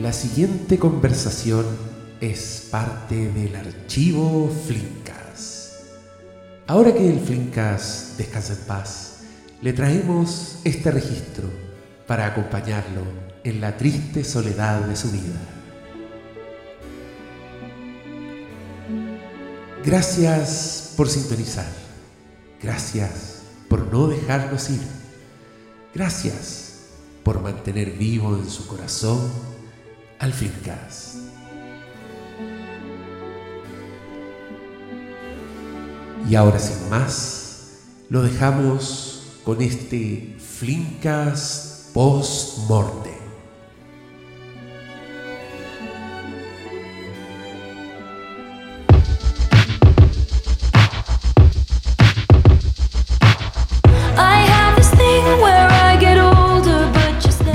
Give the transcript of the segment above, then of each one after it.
La siguiente conversación es parte del archivo Flinkas. Ahora que el Flinkas descansa en paz, le traemos este registro para acompañarlo en la triste soledad de su vida. Gracias por sintonizar. Gracias por no dejarnos ir. Gracias por mantener vivo en su corazón al. Y ahora sin más, lo dejamos con este Flimcast post-mortem.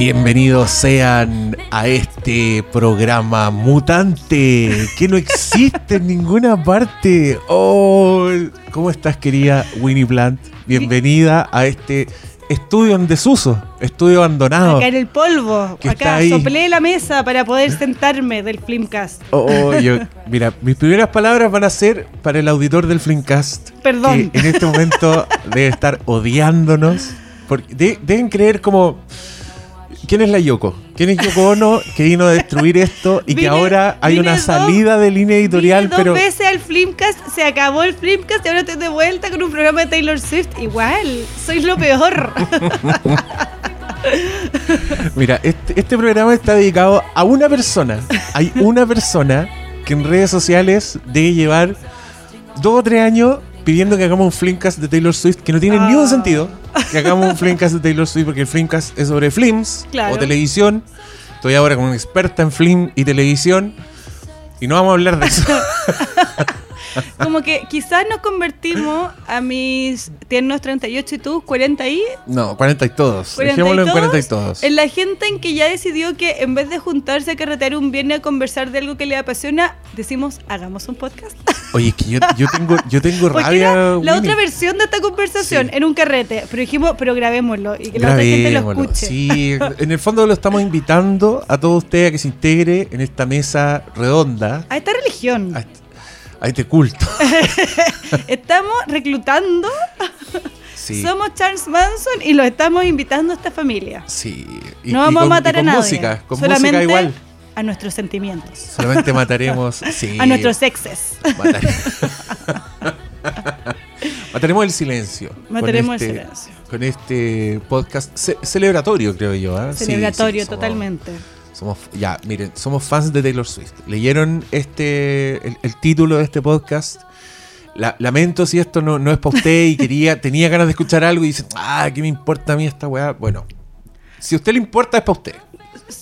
Bienvenidos sean a este programa mutante que no existe en ninguna parte. Oh, ¿cómo estás, querida Winnie Plant? Bienvenida a este estudio en desuso, estudio abandonado. Acá en el polvo, acá soplé la mesa para poder sentarme del Flimcast. Oh, oh mira, mis primeras palabras van a ser para el auditor del Flimcast. Perdón. Que en este momento debe estar odiándonos. Porque deben creer como ¿Quién es la Yoko? ¿Quién es Yoko Ono que vino a destruir esto y que ahora hay una salida de línea editorial? Dos pero veces al Flimcast, se acabó el Flimcast y ahora estoy de vuelta con un programa de Taylor Swift. Igual, sois lo peor. Mira, este, este programa está dedicado a una persona. Hay una persona que en redes sociales debe llevar dos o tres años pidiendo que hagamos un Flimcast de Taylor Swift que no tiene ni un ah. sentido. Que hagamos un Flimcast de Taylor Swift porque el Flimcast es sobre films o televisión. Estoy ahora como una experta en film y televisión y no vamos a hablar de eso. Como que quizás nos convertimos a mis tiernos 38 y tú, 40 y... No, 40 y todos. Dejémoslo en 40 y todos. En la gente en que ya decidió que en vez de juntarse a carretear un viernes a conversar de algo que le apasiona, decimos, hagamos un podcast. Oye, es que yo, yo tengo, yo tengo rabia. la otra versión de esta conversación en un carrete, pero dijimos, pero grabémoslo y que la otra gente lo escuche. Sí, en el fondo lo estamos invitando a todos ustedes a que se integre en esta mesa redonda. A esta religión a este culto. estamos reclutando. Somos Charles Manson y lo estamos invitando a esta familia. Sí. no vamos a matar a nadie. Música, con música igual. A nuestros sentimientos. Solamente mataremos. A nuestros exes. Mataremos el silencio. Mataremos el este silencio. Con este podcast celebratorio, creo yo. ¿ah? Celebratorio, totalmente. Somos, ya, miren, somos fans de Taylor Swift. Leyeron este el, título de este podcast. lamento si esto no, es para usted y quería, tenía ganas de escuchar algo y dicen, ah, ¿qué me importa a mí esta weá? Bueno, si a usted le importa es para usted.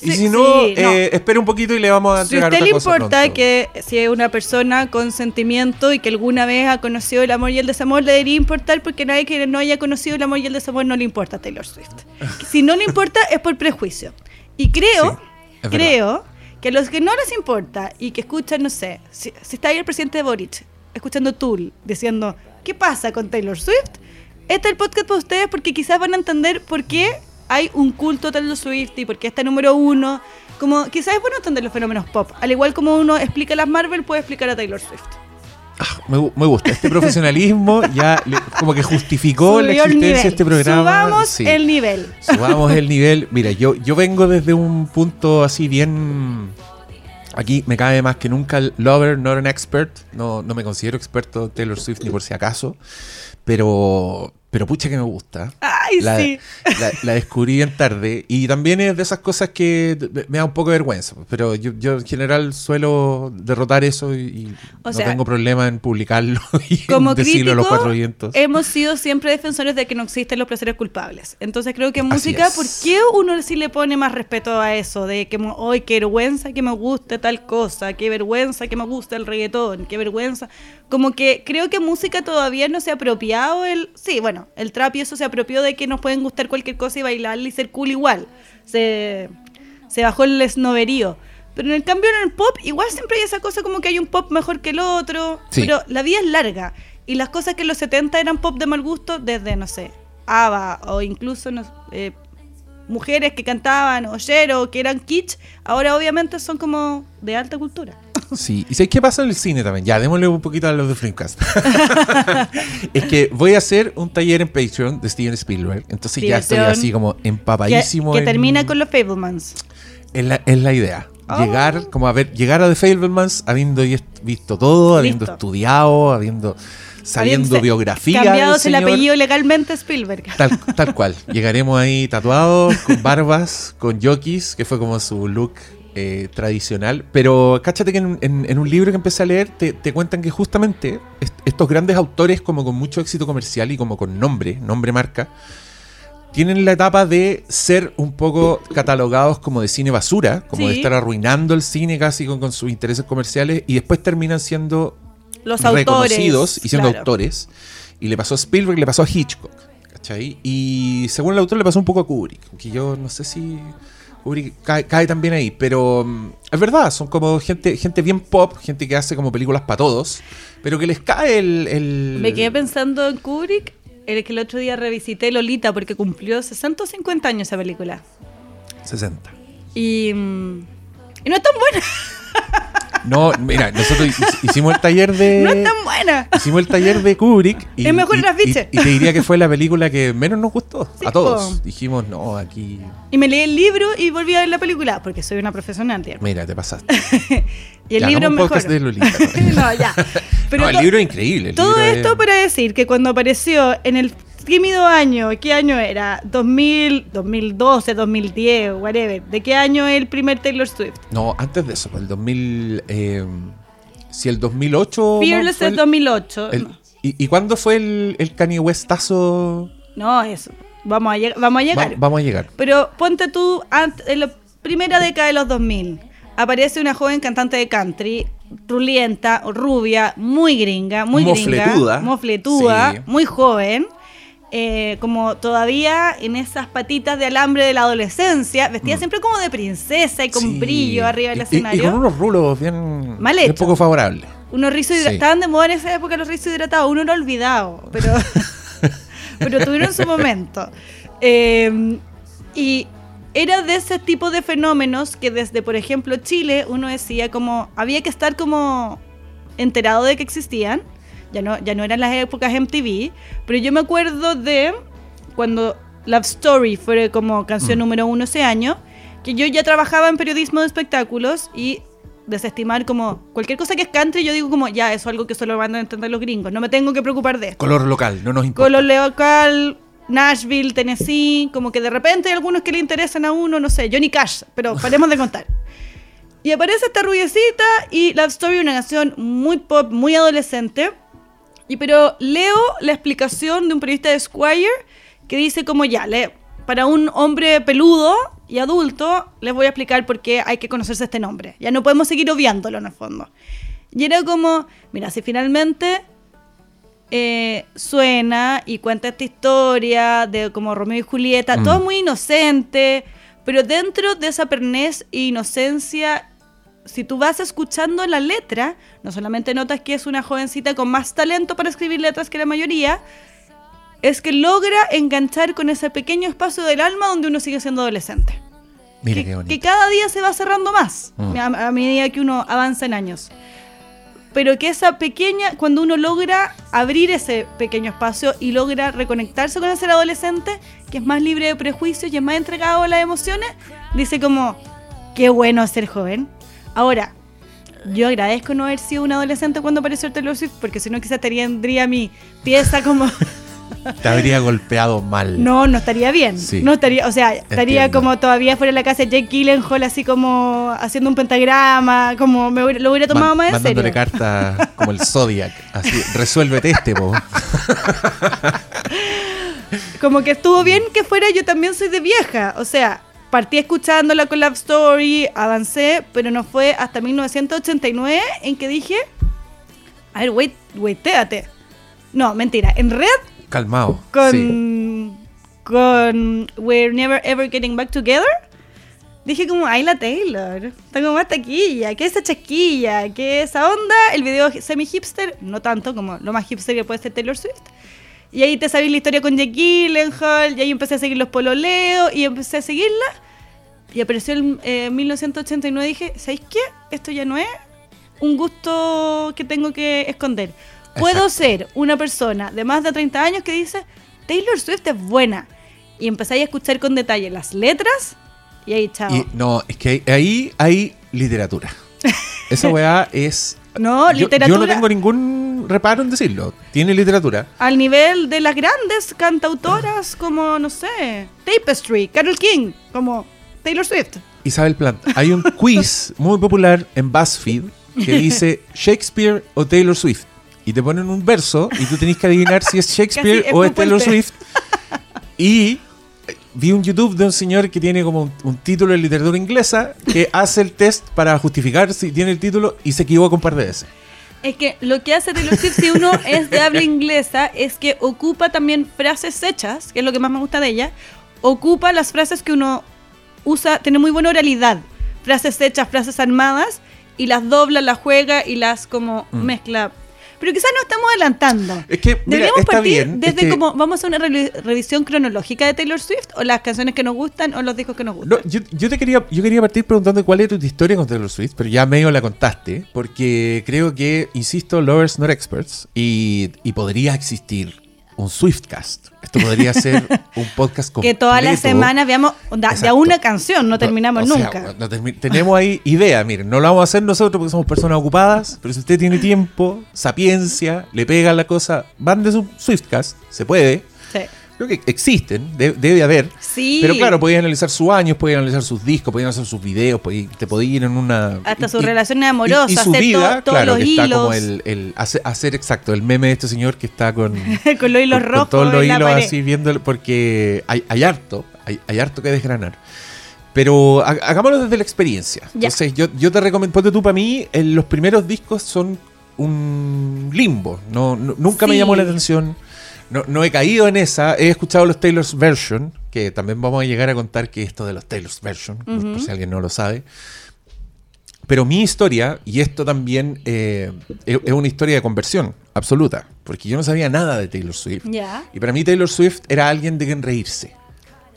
y si no, eh, espere un poquito y le vamos a entregar Si a usted le importa que si es una persona con sentimiento y que alguna vez ha conocido el amor y el desamor, le debería importar porque nadie que no haya conocido el amor y el desamor no le importa a Taylor Swift. si no le importa es por prejuicio. Y creo creo que a los que no les importa y que escuchan, no sé, si, está ahí el presidente de Boric escuchando Tool diciendo, ¿qué pasa con Taylor Swift? Este es el podcast para ustedes porque quizás van a entender por qué hay un culto a Taylor Swift y por qué está número uno. Como quizás es bueno entender los fenómenos pop. Al igual como uno explica las Marvel, puede explicar a Taylor Swift. Ah, me, gusta. Este profesionalismo ya como que justificó la existencia de este programa. Subamos el nivel. Subamos el nivel. Mira, yo, yo vengo desde un punto así bien. Aquí me cabe más que nunca el lover, not an expert. No, no me considero experto Taylor Swift ni por si acaso. Pero pero pucha que me gusta. Ay, la, sí. La, descubrí bien tarde. Y también es de esas cosas que me da un poco de vergüenza. Pero yo, yo en general suelo derrotar eso y, no tengo problema en publicarlo y como decirlo a los cuatro vientos. Hemos sido siempre defensores de que no existen los placeres culpables. Entonces creo que en música, ¿por qué uno sí le pone más respeto a eso? De que, hoy qué vergüenza que me guste tal cosa, qué vergüenza que me guste el reggaetón, qué vergüenza. Como que creo que música todavía no se ha apropiado el... Sí, bueno, el trap y eso se apropió de que nos pueden gustar cualquier cosa y bailarle y ser cool igual. Se, bajó el esnoverío. Pero en el cambio en el pop, igual siempre hay esa cosa como que hay un pop mejor que el otro. Pero la vida es larga. Y las cosas que en los 70 eran pop de mal gusto, desde, no sé, ABBA o incluso, no, eh, mujeres que cantaban o que eran kitsch, ahora obviamente son como de alta cultura. Sí, y sé qué pasa en el cine también. Ya, démosle un poquito a los de Flimcast. es que voy a hacer un taller en Patreon de Steven Spielberg. Entonces ya estoy así como empapadísimo. Que, termina con los Fablemans. Es la, es la idea. Oh. Llegar, como a ver, llegar a The Fablemans habiendo visto todo, habiendo estudiado, habiendo sabiendo biografía. Cambiados el apellido legalmente Spielberg. Tal, tal cual. Llegaremos ahí tatuados, con barbas, con jockeys, que fue como su look eh, tradicional. Pero cáchate que en, un libro que empecé a leer te, cuentan que justamente estos grandes autores, como con mucho éxito comercial y como con nombre, nombre marca, tienen la etapa de ser un poco catalogados como de cine basura, como de estar arruinando el cine casi con, sus intereses comerciales y después terminan siendo los reconocidos y siendo autores. Y le pasó a Spielberg, le pasó a Hitchcock. ¿Cachai? Y según el autor le pasó un poco a Kubrick, que yo no sé si cae, también ahí, pero mm, es verdad, son como gente, gente bien pop, gente que hace como películas para todos, pero que les cae el, Me quedé pensando en Kubrick, el que el otro día revisité Lolita porque cumplió 60 o 50 años esa película. 60. Y, mm, y no es tan buena. No, mira, nosotros hicimos el taller de. No es tan buena. Hicimos el taller de Kubrick. Y, es mejor Y, y, te diría que fue la película que menos nos gustó. a todos. Dijimos, no, aquí. Y me leí el libro y volví a ver la película, porque soy una profesional, tío. Mira, te pasaste. y el libro es mejor. De Lolita, no, ya. Pero no, el libro es increíble. todo esto para decir que cuando apareció en el tímido año, ¿qué año era? 2000, 2012, 2010, whatever. ¿De qué año es el primer Taylor Swift? No, antes de eso, el 2000... Eh, si el 2008... Fearless es 2008. ¿y, cuándo fue el, el Kanye Westazo? No, eso. Vamos a, vamos a llegar. vamos a llegar. Pero ponte tú, en la primera década de los 2000, aparece una joven cantante de country, rulienta, rubia, muy gringa, muy gringa. Mofletuda. muy joven eh, como todavía en esas patitas de alambre de la adolescencia, vestida mm. siempre como de princesa y con brillo arriba del escenario. Y, con unos rulos bien, Mal poco favorables. Unos rizos Estaban de moda en esa época los rizos hidratados, uno lo ha olvidado, pero, pero tuvieron su momento. Em, y era de ese tipo de fenómenos que desde, por ejemplo, Chile, uno decía como, había que estar como enterado de que existían ya no, ya no eran las épocas MTV, pero yo me acuerdo de cuando Love Story fue como canción mm. número uno ese año, que yo ya trabajaba en periodismo de espectáculos y desestimar como cualquier cosa que es country, yo digo como, ya, eso es algo que solo van a entender los gringos, no me tengo que preocupar de esto. Color local, no nos importa. Color local, Nashville, Tennessee, como que de repente hay algunos que le interesan a uno, no sé, Johnny Cash, pero paremos de contar. Y aparece esta rubiecita y Love Story, una canción muy pop, muy adolescente, y pero leo la explicación de un periodista de Squire que dice como ya, le, para un hombre peludo y adulto, les voy a explicar por qué hay que conocerse este nombre. Ya no podemos seguir obviándolo en el fondo. Y era como, mira, si finalmente eh, suena y cuenta esta historia de como Romeo y Julieta, todo mm. muy inocente, pero dentro de esa pernez e inocencia si tú vas escuchando la letra, no solamente notas que es una jovencita con más talento para escribir letras que la mayoría, es que logra enganchar con ese pequeño espacio del alma donde uno sigue siendo adolescente. Mira que, que cada día se va cerrando más mm. a, medida que uno avanza en años. Pero que esa pequeña, cuando uno logra abrir ese pequeño espacio y logra reconectarse con ese adolescente, que es más libre de prejuicios y es más entregado a las emociones, dice como, qué bueno ser joven, Ahora, yo agradezco no haber sido un adolescente cuando apareció el Taylor Swift, porque si no quizás tendría mi pieza como... Te habría golpeado mal. No, no estaría bien. No estaría, o sea, estaría como todavía fuera de la casa de Jake Gyllenhaal, así como haciendo un pentagrama, como me lo hubiera tomado más en mandándole cartas como el Zodiac, así, resuélvete este, po. como que estuvo bien que fuera yo también soy de vieja, o sea, partí escuchando la Collab Story, avancé, pero no fue hasta 1989 en que dije, a ver, wait, waitéate. No, mentira, en red. Calmado. Con, con We're Never Ever Getting Back Together. Dije como, ay la Taylor, tengo más taquilla, ¿qué es esa chaquilla? ¿Qué es esa onda? El video semi hipster, no tanto como lo más hipster que puede ser Taylor Swift. Y ahí te sabía la historia con Jake Gyllenhaal, y ahí empecé a seguir los pololeos, y empecé a seguirla. Y apareció en eh, 1989 y dije, ¿sabéis qué? Esto ya no es un gusto que tengo que esconder. Puedo Exacto. ser una persona de más de 30 años que dice, Taylor Swift es buena. Y empecé a escuchar con detalle las letras, y ahí, chao. Y no, es que ahí hay literatura. Esa weá es. No, yo, literatura. Yo no tengo ningún reparo en decirlo. Tiene literatura. Al nivel de las grandes cantautoras como, no sé, Tapestry, Carol King, como Taylor Swift. Isabel Plant. Hay un quiz muy popular en BuzzFeed que dice Shakespeare o Taylor Swift. Y te ponen un verso y tú tenés que adivinar si es Shakespeare Casi o es Taylor. Swift. Y eh, vi un YouTube de un señor que tiene como un, un título en literatura inglesa que hace el test para justificar si tiene el título y se equivoca un par de veces. Es que lo que hace Taylor Swift si uno es de habla inglesa es que ocupa también frases hechas, que es lo que más me gusta de ella, ocupa las frases que uno usa, tiene muy buena oralidad, frases hechas, frases armadas, y las dobla, las juega y las como Mm. mezcla. Pero quizás no estamos adelantando. Es que, mira, Deberíamos está partir bien. es desde que- como, vamos a una re- revisión cronológica de Taylor Swift, o las canciones que nos gustan, o los discos que nos gustan. No, yo, yo te quería, yo quería partir preguntando cuál era tu historia con Taylor Swift, pero ya medio la contaste, porque creo que, insisto, lovers not experts, y, y podría existir un Swiftcast. Esto podría ser un podcast completo. que todas las semanas veamos de a una canción, no terminamos O sea, nunca. no termi- tenemos ahí idea, miren, no lo vamos a hacer nosotros porque somos personas ocupadas, pero si usted tiene tiempo, sapiencia, le pega la cosa, mande su Swiftcast, se puede. Sí. Creo que existen, de- debe haber. Sí. Pero claro, podías analizar sus años, podías analizar sus discos, podías analizar sus videos, podías- te podías ir en una... Hasta sus relaciones amorosas, y, y su hacer vida, to- todos claro, los que está hilos. como el, el hacer, hacer exacto, el meme de este señor que está con, con los hilos con- con rojos todos los hilos así viendo, porque hay, hay harto, hay, hay harto que desgranar. Pero ha- hagámoslo desde la experiencia. Ya. Entonces, yo, yo te recomiendo, ponte tú para mí, los primeros discos son un limbo. No, no- nunca me Sí. llamó la atención. No, no he caído en esa. He escuchado los Taylor's Version, que también vamos a llegar a contar que esto de los Taylor's Version, por- por si alguien no lo sabe. Pero mi historia, y esto también eh, es una historia de conversión absoluta, porque yo no sabía nada de Taylor Swift. Y para mí Taylor Swift era alguien de quien reírse.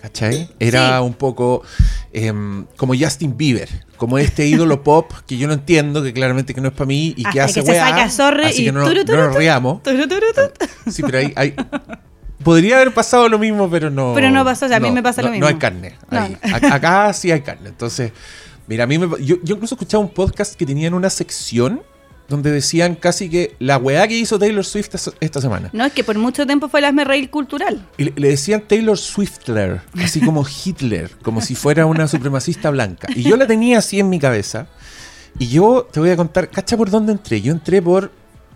¿Cachai? Era Sí. un poco em, como Justin Bieber, como este ídolo pop que yo no entiendo, que claramente que no es para mí y que hace que se weá, saca zorre así y que no, turu, no turu, nos riamos. Turu. Sí, pero hay, hay- podría haber pasado lo mismo, pero no. Pero no pasó, o sea, a mí me pasa lo mismo. No hay carne. Ahí. Acá sí hay carne. Entonces, mira, a mí me, yo, yo incluso escuchaba un podcast que tenían una sección donde decían casi que la weá que hizo Taylor Swift esta- semana. No, es que por mucho tiempo fue el hazme reír cultural. Y le, le decían Taylor Swiftler, así como Hitler, como si fuera una supremacista blanca. Y yo la tenía así en mi cabeza. Y yo te voy a contar, ¿cacha por dónde entré? Yo entré por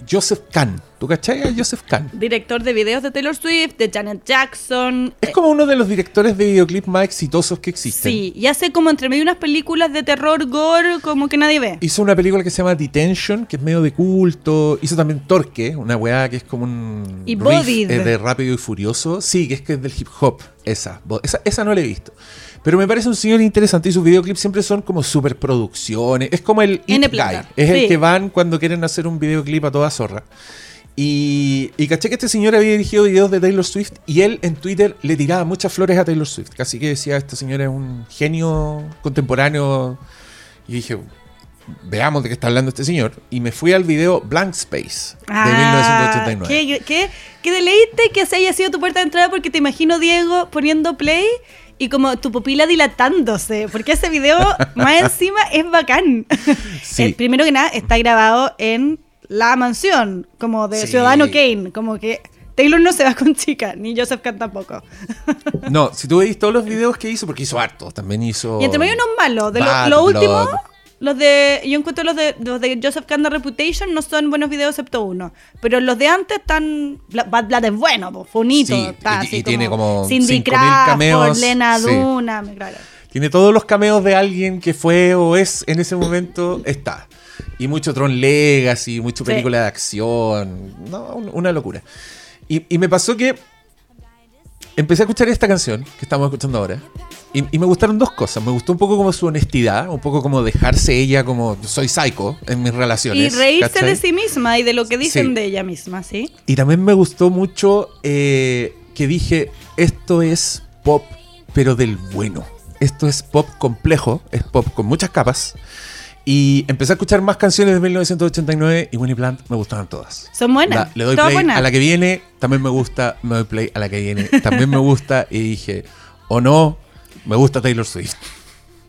Joseph Kahn. ¿Tú cachai a Joseph Kahn? Director de videos de Taylor Swift, de Janet Jackson. Es eh, como uno de los directores de videoclip más exitosos que existen. Sí, y hace como entre medio unas películas de terror, gore, como que nadie ve. Hizo una película que se llama Detention, que es medio de culto. Hizo también Torque, una weá que es como un Y riff, eh, de Rápido y Furioso. Sí, que es que es del hip hop. Esa, esa, esa no la he visto. Pero me parece un señor interesante y sus videoclips siempre son como superproducciones. Es como el It Guy. Es Sí. el que van cuando quieren hacer un videoclip a toda zorra. Y, y caché que este señor había dirigido videos de Taylor Swift y él en Twitter le tiraba muchas flores a Taylor Swift. Casi que decía, este señor es un genio contemporáneo. Y dije, veamos de qué está hablando este señor. Y me fui al video Blank Space de Ah, 1989. Qué, qué, qué deleite que ese haya sido tu puerta de entrada porque te imagino, Diego, poniendo play y como tu pupila dilatándose. Porque ese video, más encima, es bacán. Sí. El primero que nada está grabado en la mansión, como de Sí. Ciudadano Kane. Como que Taylor no se va con chica, ni Joseph Kahn tampoco. No, si tú veis todos los videos que hizo, porque hizo harto, también hizo... Y entre medio unos malos. De lo, Bad lo último, Blood. Los de. Yo encuentro los de, los de Joseph Kahn de Reputation no son buenos videos excepto uno. Pero los de antes están. Bad Blood es bueno, po, bonito. Sí, está y- así y tiene como Cindy 5.000 Crawford, Lena sí. Duna, claro. Tiene todos los cameos de alguien que fue o es en ese momento, está. Y mucho Tron Legacy, mucho Sí. película de acción. No, un- una locura. Y, y me pasó que empecé a escuchar esta canción que estamos escuchando ahora. Y, y me gustaron dos cosas. Me gustó un poco como su honestidad, un poco como dejarse ella como soy psycho en mis Y relaciones. reírse ¿cachai? de sí misma y de lo que dicen Sí. de ella misma, ¿sí? Y también me gustó mucho eh, que dije, esto es pop, pero del bueno. Esto es pop complejo, es pop con muchas capas. Y empecé a escuchar más canciones de 1989 y Winnie Plant me gustaban todas. Son buenas. La- le doy play buenas. a la que viene, también me gusta, me doy play a la que viene, también me gusta. Y dije, o no, me gusta Taylor Swift.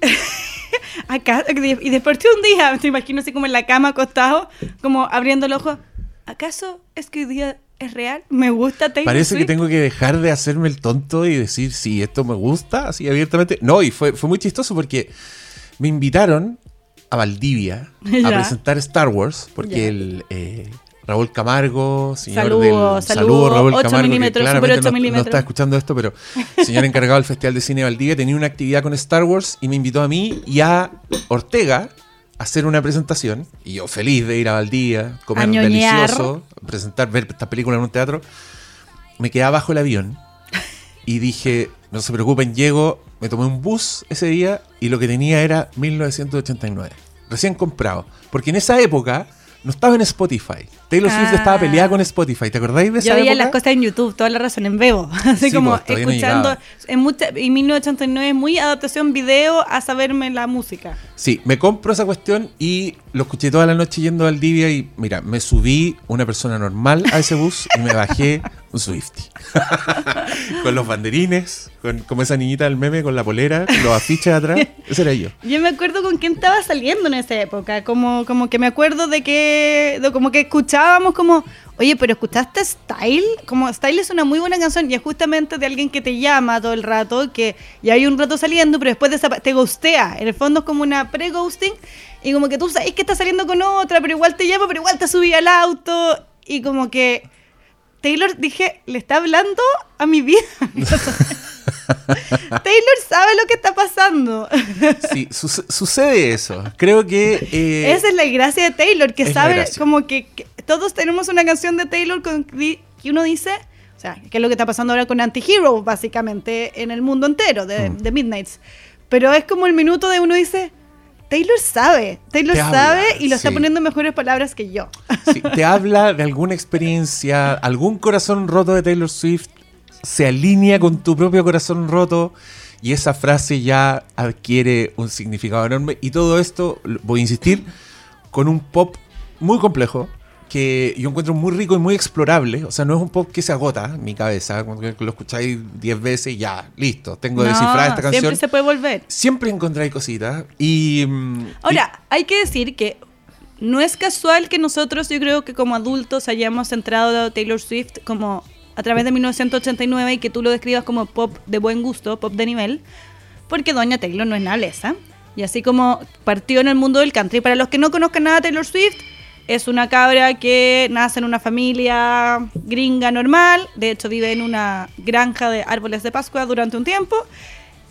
Acá, y después de un día, te imagino así como en la cama acostado, como abriendo el ojo. ¿Acaso es que hoy día es real? ¿Me gusta Taylor Parece que Swift? tengo que dejar de hacerme el tonto y decir, sí, esto me gusta, así abiertamente. No, y fue, fue muy chistoso porque me invitaron a Valdivia Ya. a presentar Star Wars, porque el eh, Raúl Camargo, señor Saludo, del... saludo, Raúl 8 Camargo, que claramente super 8 no, no está escuchando esto, pero señor encargado del Festival de Cine de Valdivia tenía una actividad con Star Wars y me invitó a mí y a Ortega a hacer una presentación. Y yo feliz de ir a Valdivia, comer delicioso, presentar, ver esta película en un teatro. Me quedé abajo el avión y dije, no se preocupen, llego. Me tomé un bus ese día y lo que tenía era 1989. Recién comprado. Porque en esa época no estaba en Spotify. Taylor Swift Ah. estaba peleada con Spotify. ¿Te acordáis de esa Yo veía época? las cosas en YouTube, toda la razón, en Bebo. Así Sí, como pues, no escuchando. llegaba. en mucha, y 1989 es muy adaptación video a saberme la música. Sí, me compro esa cuestión y lo escuché toda la noche yendo al Divia y mira, me subí una persona normal a ese bus y me bajé un Swifty. con los banderines, con como esa niñita del meme con la polera, los afiches atrás. Ese era yo. Yo me acuerdo con quién estaba saliendo en esa época. Como, como que me acuerdo de que. de como que escuchábamos como. Oye, pero ¿escuchaste Style? Como Style es una muy buena canción y es justamente de alguien que te llama todo el rato, que ya hay un rato saliendo, pero después te ghostea. En el fondo es como una pre-ghosting y como que tú sabes que está saliendo con otra, pero igual te llama, pero igual te subí al auto y como que Taylor, dije, le está hablando a mi vida. Taylor sabe lo que está pasando. Sí, suce- sucede eso. Creo que... eh, Esa es la gracia de Taylor, que sabe como que, que todos tenemos una canción de Taylor con, que uno dice, o sea, que es lo que está pasando ahora con Anti-Hero, básicamente, en el mundo entero de, Mm. de Midnights. Pero es como el minuto de uno dice, Taylor sabe, Taylor Te sabe habla, y lo está poniendo en mejores palabras que yo. Sí, te habla de alguna experiencia, algún corazón roto de Taylor Swift se alinea con tu propio corazón roto y esa frase ya adquiere un significado enorme. Y todo esto, voy a insistir, con un pop muy complejo que yo encuentro muy rico y muy explorable. O sea, no es un pop que se agota en mi cabeza, que lo escucháis 10 veces y ya, listo, tengo No, descifrada esta canción. Siempre se puede volver. Siempre encontráis cositas y... mm, Ahora, hay que decir que no es casual que nosotros, yo creo que como adultos hayamos entrado a Taylor Swift como a través de 1989 y que tú lo describas como pop de buen gusto, pop de nivel, porque Doña Taylor no es nada lesa. Y así como partió en el mundo del country. Para los que no conozcan nada de Taylor Swift, es una cabra que nace en una familia gringa normal. De hecho, vive en una granja de árboles de Pascua durante un tiempo.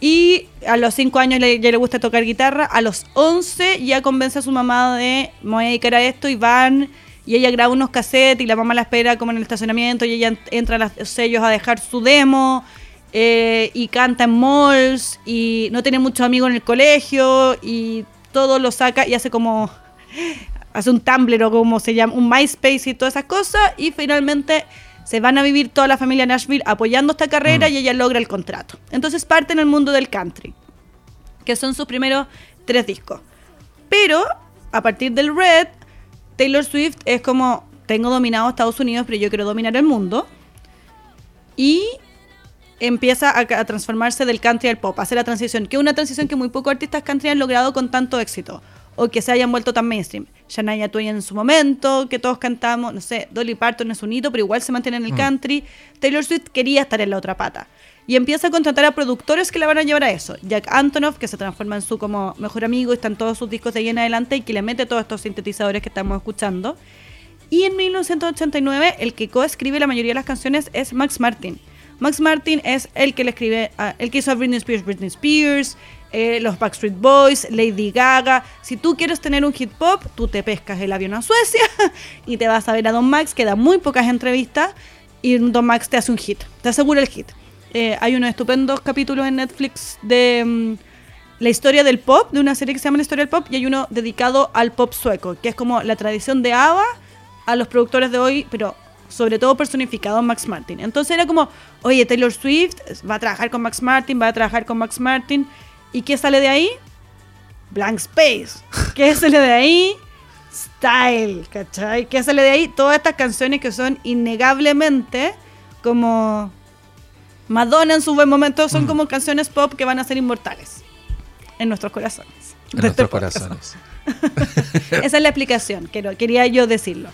Y a los 5 años le, le gusta tocar guitarra. A los 11 ya convence a su mamá de me voy a dedicar a esto y van. Y ella graba unos cassettes y la mamá la espera como en el estacionamiento y ella ent- entra a los sellos a dejar su demo. eh, y canta en malls y no tiene muchos amigos en el colegio y todo lo saca y hace como hace un Tumblr o como se llama, un MySpace y todas esas cosas y finalmente se van a vivir toda la familia Nashville apoyando esta carrera Mm. y ella logra el contrato. Entonces parte en el mundo del country, que son sus primeros tres discos. Pero a partir del Red, Taylor Swift es como, tengo dominado Estados Unidos, pero yo quiero dominar el mundo. Y empieza a, a transformarse del country al pop, hace la transición, que es una transición que muy pocos artistas country han logrado con tanto éxito o que se hayan vuelto tan mainstream. Shania Twain en su momento, que todos cantamos, no sé, Dolly Parton es un hito, pero igual se mantiene en el country. Taylor Swift quería estar en la otra pata. Y empieza a contratar a productores que la van a llevar a eso. Jack Antonoff, que se transforma en su como mejor amigo, y están todos sus discos de ahí en adelante, y que le mete todos estos sintetizadores que estamos escuchando. Y en 1989, el que coescribe la mayoría de las canciones es Max Martin. Max Martin es el que le escribe, el que hizo a Britney Spears, Britney Spears, eh, los Backstreet Boys, Lady Gaga. Si tú quieres tener un hit pop, tú te pescas el avión a Suecia y te vas a ver a Don Max, que da muy pocas entrevistas, y Don Max te hace un hit, te asegura el hit. Eh, hay unos estupendos capítulos en Netflix de mm, la historia del pop, de una serie que se llama La historia del pop, y hay uno dedicado al pop sueco, que es como la tradición de ABBA a los productores de hoy, pero sobre todo personificado en Max Martin. Entonces era como, oye, Taylor Swift va a trabajar con Max Martin, va a trabajar con Max Martin, ¿y qué sale de ahí? Blank Space. ¿Qué sale de ahí? Style, ¿cachai? ¿Qué sale de ahí? Todas estas canciones que son innegablemente como Madonna en su buen momento son Mm. como canciones pop que van a ser inmortales en nuestros corazones. En este nuestros corazones. Esa es la explicación, quiero, quería yo decirlo.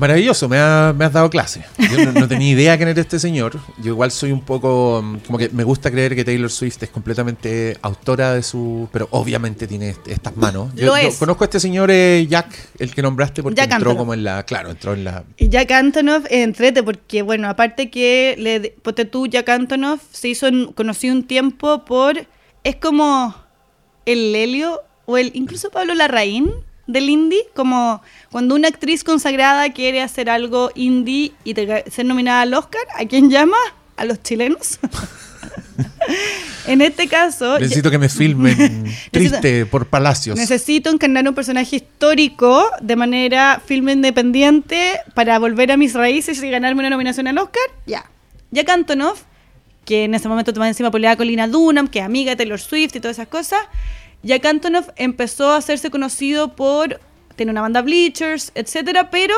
Maravilloso, me, ha- me has dado clase. Yo no, no tenía idea quién era este señor. Yo igual soy un poco, mm, como que me gusta creer que Taylor Swift es completamente autora de su... Pero obviamente tiene est- estas manos. Yo, Lo yo es. conozco a este señor eh, Jack, el que nombraste, porque Jack entró Antonoff. como en la... Claro, entró en la... Jack Antonoff, eh, entrete, porque bueno, aparte que le, ponte tú, Jack Antonoff se hizo conocido un tiempo por. Es como el Lelio o el incluso Pablo Larraín del indie, como cuando una actriz consagrada quiere hacer algo indie y ser nominada al Oscar, ¿a quién llama? A los chilenos. en este caso, Necesito que me filmen triste por palacios. Necesito encarnar un personaje histórico de manera filme independiente para volver a mis raíces y ganarme una nominación al Oscar. Ya. Jack Antonoff, que en ese momento tomaba encima peleaba con Lina Dunham, que es amiga de Taylor Swift y todas esas cosas. Jack Antonoff empezó a hacerse conocido por. Tiene una banda Bleachers, etcétera, pero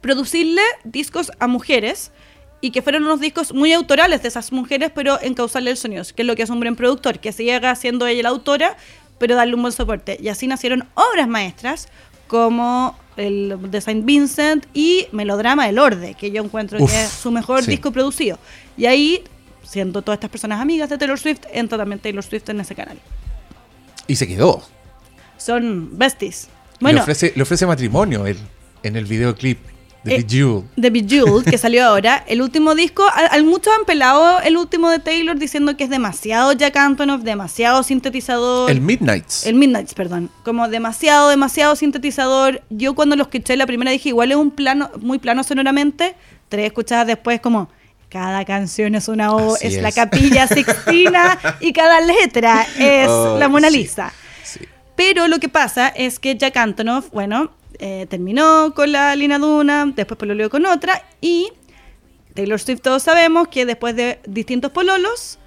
producirle discos a mujeres y que fueron unos discos muy autorales de esas mujeres, pero encauzarle el sonido, que es lo que hace un buen productor, que llega siendo ella la autora, pero darle un buen soporte. Y así nacieron obras maestras como el de Saint Vincent y Melodrama del Orde, que yo encuentro Uf, que es su mejor sí. disco producido. Y ahí, siendo todas estas personas amigas de Taylor Swift, entra también Taylor Swift en ese canal. Y se quedó. Son besties. le, Bueno, ofrece, le ofrece matrimonio él, en el videoclip de Eh, Bejeweled. The Bejeweled, que salió ahora, el último disco, al, al- muchos han pelado el último de Taylor diciendo que es demasiado Jack Antonoff, demasiado sintetizador. El Midnights. El Midnights, perdón. Como demasiado, demasiado sintetizador. Yo cuando lo escuché la primera dije, igual es un plano, muy plano sonoramente. Tres escuchadas después como, cada canción es una O, es, la capilla sixtina y cada letra es Oh, la Mona. Lisa. Sí. Pero lo que pasa es que Jack Antonoff, bueno, eh, terminó con la Lina Duna, después pololeó con otra y Taylor Swift todos sabemos que después de distintos pololos,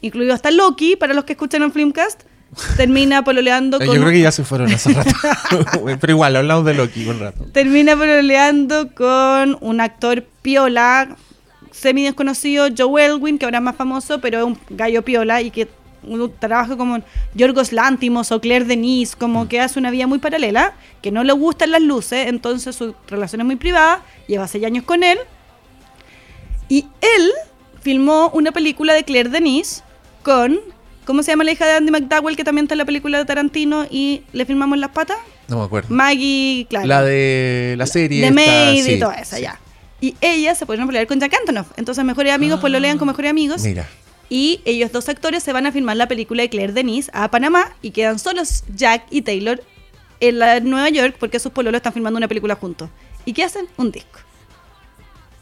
incluido hasta Loki, para los que escuchan en Filmcast, termina pololeando Eh, con Yo creo que ya se fueron hace rato. Pero igual, hablamos de Loki un rato. termina pololeando con un actor piola, semi desconocido, Joe Elwin, que ahora es más famoso, pero es un gallo piola y que trabaja como Yorgos Lántimos o Claire Denis, como que hace una vida muy paralela, que no le gustan las luces, entonces su relación es muy privada, lleva seis años con él. Y él filmó una película de Claire Denis con, ¿cómo se llama la hija de Andy McDowell, que también está en la película de Tarantino y le filmamos las patas? No me acuerdo. Maggie, claro. La de la serie. de Maid y sí, toda esa, sí. ya. Y ella se a pelear con Jack Antonoff. Entonces, mejores amigos, pues lo lean con mejores amigos. Mira. Y ellos dos actores se van a filmar la película de Claire Denis a Panamá y quedan solos Jack y Taylor en la Nueva York porque sus pololos están filmando una película juntos. ¿Y qué hacen? Un disco.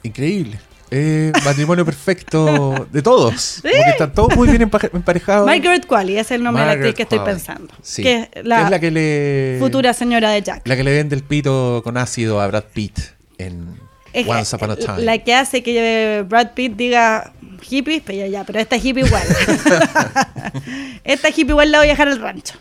Increíble. Eh, matrimonio perfecto de todos. Porque están todos muy bien emparejados. Margaret Qualley es el nombre de la actriz que estoy Qualley. pensando. Sí. Que es la, Que es la que le. futura señora de Jack. La que le vende el pito con ácido a Brad Pitt en Es Once Upon a Time. La que hace que Brad Pitt diga hippies, pero ya, ya, pero esta hippie igual. esta hippie igual la voy a dejar al rancho.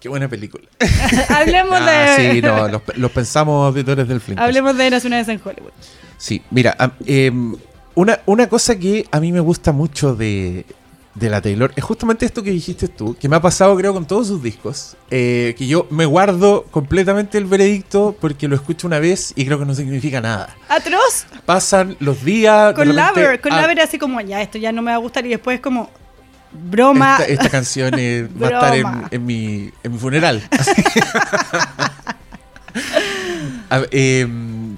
Qué buena película. Hablemos Ah, de. sí, no, los, los pensamos auditores del film. Hablemos de Eras una vez en Hollywood. Sí, mira, em, una, una cosa que a mí me gusta mucho de, de la Taylor es justamente esto que dijiste tú, que me ha pasado creo con todos sus discos, eh, que yo me guardo completamente el veredicto porque lo escucho una vez y creo que no significa nada. Atroz. Pasan los días... Con Lover. Con ah, Lover así como, ya, esto ya no me va a gustar. Y después como, broma. Esta, esta canción eh, va a estar en, mi, en mi funeral. Así. A em,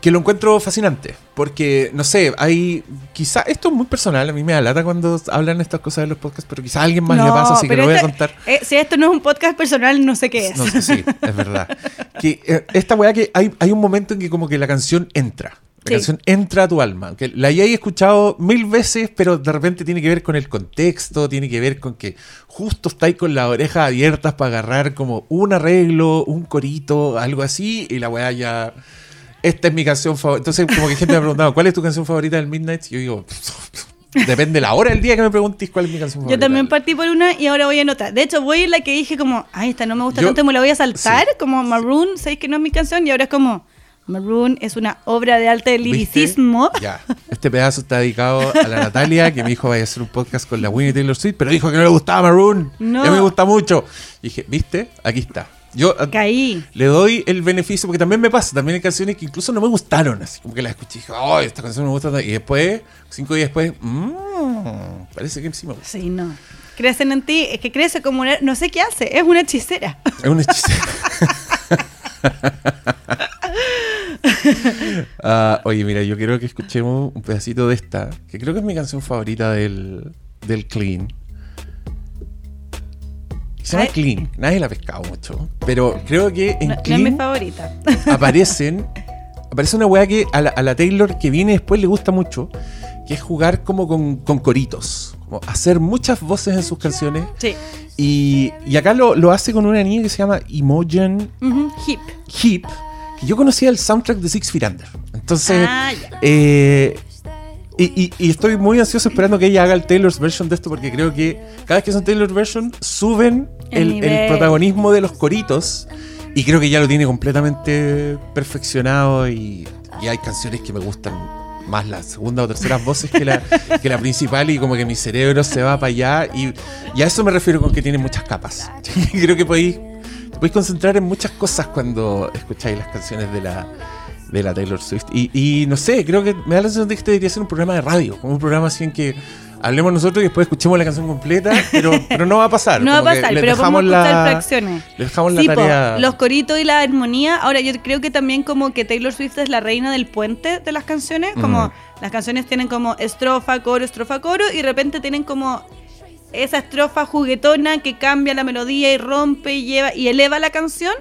que lo encuentro fascinante. Porque, no sé, hay. Quizá. Esto es muy personal. A mí me da lata cuando hablan estas cosas de los podcasts. Pero quizá a alguien más le pasa, así que lo voy a este- contar. eh, si esto no es un podcast personal, no sé qué es. No sé, sí, es verdad. Que eh, esta weá que hay, hay un momento en que como que la canción entra. La Sí. canción entra a tu alma. Que la hayáis escuchado mil veces, pero de repente tiene que ver con el contexto, tiene que ver con que justo estáis con las orejas abiertas para agarrar como un arreglo, un corito, algo así, y la weá ya. Esta es mi canción favorita. Entonces, como que gente me ha preguntado, ¿cuál es tu canción favorita del Midnight? Y yo digo, depende de la hora del día que me preguntéis cuál es mi canción Yo favorita. también partí por una y ahora voy a anotar. De hecho, voy en la que dije como, ay, esta no me gusta Yo- tanto, me la voy a saltar. Sí. Como Maroon, ¿sabéis que no es mi canción? Y ahora es como, Maroon es una obra de arte ¿Viste? liricismo. Ya. Este pedazo está dedicado a la Natalia, que me dijo vaya a hacer un podcast con la Winnie Taylor Swift, pero dijo que no le gustaba Maroon. No. A mí me gusta mucho. Y dije, ¿viste? Aquí está. Yo Caí. le doy el beneficio, porque también me pasa, también hay canciones que incluso no me gustaron, así como que las escuché y dije, ¡ay, esta canción no me gusta! tanto". Y después, cinco días después, mmm, parece que sí me gusta. Sí, no. Crecen en ti, es que crece como una, no sé qué hace, es una hechicera. Es un hechicero. Ah, oye, mira, yo quiero que escuchemos un pedacito de esta, que creo que es mi canción favorita del, del Clean. Se llama. Clean, nadie la ha pescado mucho, pero creo que en No, no es Clean mi favorita. aparecen, aparece una weá que a la, a la Taylor que viene después le gusta mucho, que es jugar como con, con coritos, como hacer muchas voces en sus canciones. Sí. Y, y acá lo, lo hace con una niña que se llama Imogen Ujú, Hip. Heap, que yo conocía el soundtrack de Six Feet Under. Entonces, Ah, eh, y, y- y estoy muy ansioso esperando que ella haga el Taylor's version de esto, porque creo que cada vez que son Taylor's version, suben El el, el nivel. protagonismo de los coritos. Y creo que ya lo tiene completamente perfeccionado. Y, y hay canciones que me gustan más las segundas o terceras voces que la, que la principal. Y como que mi cerebro se va para allá. Y, y a eso me refiero con que tiene muchas capas. creo que podéis, te podéis concentrar en muchas cosas cuando escucháis las canciones de la, de la Taylor Swift. Y, y no sé, creo que me da la sensación de que este debería ser un programa de radio, como un programa así en que hablemos nosotros y después escuchemos la canción completa, pero, pero no va a pasar. No va a como pasar, pero escuchar la, fracciones. le dejamos la Sí, po, tarea. los coritos y la armonía. Ahora, yo creo que también como que Taylor Swift es la reina del puente de las canciones. Como Mm. las canciones tienen como estrofa, coro, estrofa, coro. Y de repente tienen como esa estrofa juguetona que cambia la melodía y rompe y lleva y eleva la canción.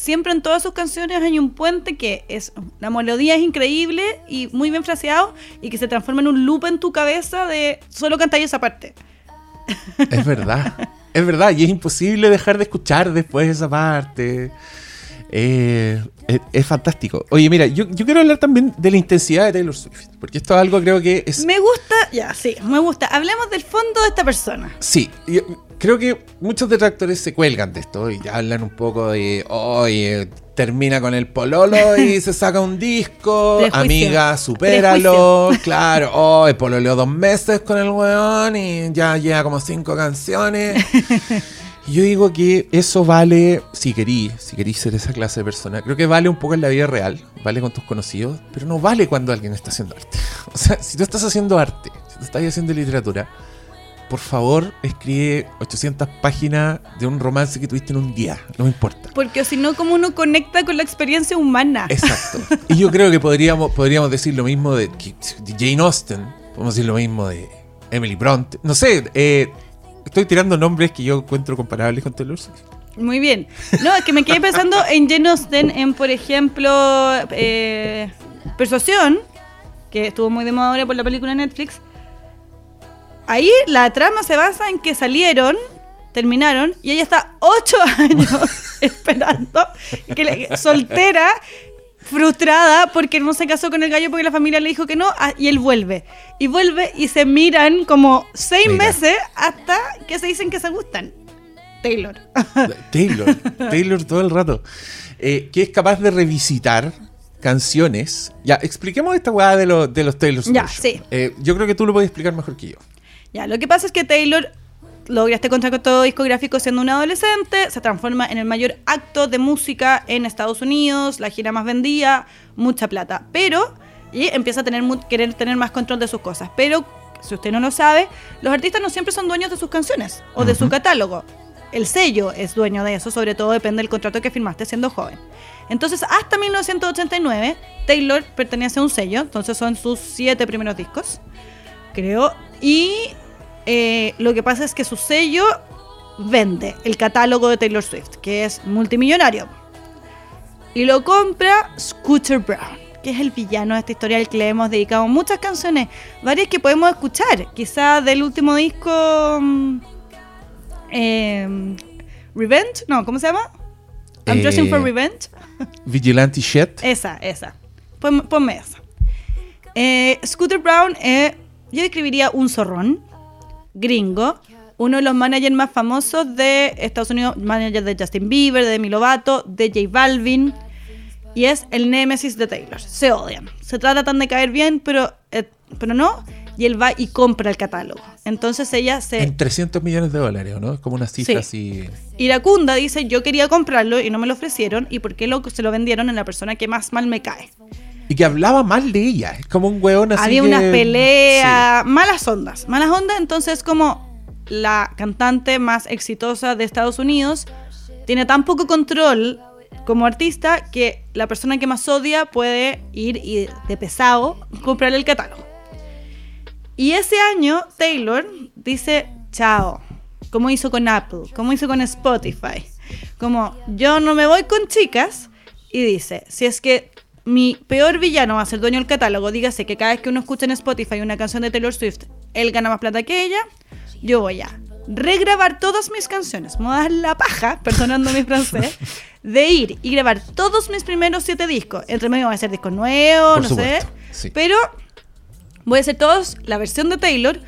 Siempre en todas sus canciones hay un puente que es la melodía es increíble y muy bien fraseado y que se transforma en un loop en tu cabeza de solo cantar esa parte. Es verdad, es verdad, y es imposible dejar de escuchar después esa parte. Eh, es, es fantástico. Oye, mira, yo, yo quiero hablar también de la intensidad de Taylor Swift, porque esto es algo creo que es Me gusta, ya, sí, me gusta. Hablemos del fondo de esta persona. Sí, yo creo que muchos detractores se cuelgan de esto y hablan un poco de, oye, termina con el pololo y se saca un disco, Prejuicio. amiga, supéralo, claro, hoy pololeó dos meses con el weón y ya lleva como cinco canciones. Y yo digo que eso vale, si querís, si querís ser esa clase de persona, creo que vale un poco en la vida real, vale con tus conocidos, pero no vale cuando alguien está haciendo arte. O sea, si tú estás haciendo arte, si tú estás haciendo literatura, por favor, escribe 800 páginas de un romance que tuviste en un día. No me importa. Porque si no, ¿cómo uno conecta con la experiencia humana? Exacto. Y yo creo que podríamos, podríamos decir lo mismo de, Jane Austen. Podemos decir lo mismo de Emily Bronte. No sé, eh, estoy tirando nombres que yo encuentro comparables con Taylor Swift. Muy bien. No, es que me quedé pensando en Jane Austen, en, por ejemplo, eh, Persuasión, que estuvo muy de moda ahora por la película Netflix. Ahí la trama se basa en que salieron, terminaron, y ella está ocho años esperando, que le- soltera, frustrada porque no se casó con el gallo porque la familia le dijo que no, ah, y él vuelve. Y vuelve y se miran como seis Mira. meses hasta que se dicen que se gustan. Taylor. Taylor. Taylor todo el rato. Eh, que es capaz de revisitar canciones. Ya, expliquemos esta weá de, los de los Taylor Swift. Ya, sí. Eh, yo creo que tú lo puedes explicar mejor que yo. Ya, lo que pasa es que Taylor logra este contrato discográfico siendo una adolescente, se transforma en el mayor acto de música en Estados Unidos, la gira más vendida, mucha plata. Pero, y empieza a tener, querer tener más control de sus cosas. Pero, si usted no lo sabe, los artistas no siempre son dueños de sus canciones o de su catálogo. El sello es dueño de eso, sobre todo depende del contrato que firmaste siendo joven. Entonces, hasta 1989, Taylor pertenece a un sello, entonces son sus siete primeros discos, creo. Y eh, lo que pasa es que su sello vende el catálogo de Taylor Swift, que es multimillonario. Y lo compra Scooter Brown, que es el villano de esta historia al que le hemos dedicado muchas canciones, varias que podemos escuchar, quizá del último disco mm, eh, Revenge, no, ¿cómo se llama? I'm Eh, Dressing for Revenge. Vigilante Shet. Esa, esa. Pon- ponme esa. Eh, Scooter Brown, yo describiría un zorrón gringo, uno de los managers más famosos de Estados Unidos, manager de Justin Bieber, de Demi Lovato, de J Balvin, y es el némesis de Taylor. Se odian, se tratan de caer bien, pero, eh, pero no, y él va y compra el catálogo. Entonces ella se... En 300 millones de dólares, ¿o ¿no? Es como una cifra Sí. así. Iracunda dice, yo quería comprarlo y no me lo ofrecieron, y por qué lo, se lo vendieron en la persona que más mal me cae. Y que hablaba mal de ella. Es como un weón así. Había que- unas peleas, malas ondas, malas ondas, entonces como la cantante más exitosa de Estados Unidos tiene tan poco control como artista que la persona que más odia puede ir y de pesado comprarle el catálogo. Y ese año Taylor dice, chao, como hizo con Apple, como hizo con Spotify, como yo no me voy con chicas y dice, si es que mi peor villano va a ser dueño del catálogo, dígase que cada vez que uno escucha en Spotify una canción de Taylor Swift, él gana más plata que ella, yo voy a regrabar todas mis canciones, me voy a dar la paja, perdonando mi francés, de ir y grabar todos mis primeros siete discos. Entre medio voy a hacer discos nuevos, Por no supuesto, sé. sí. Pero voy a hacer todos la versión de Taylor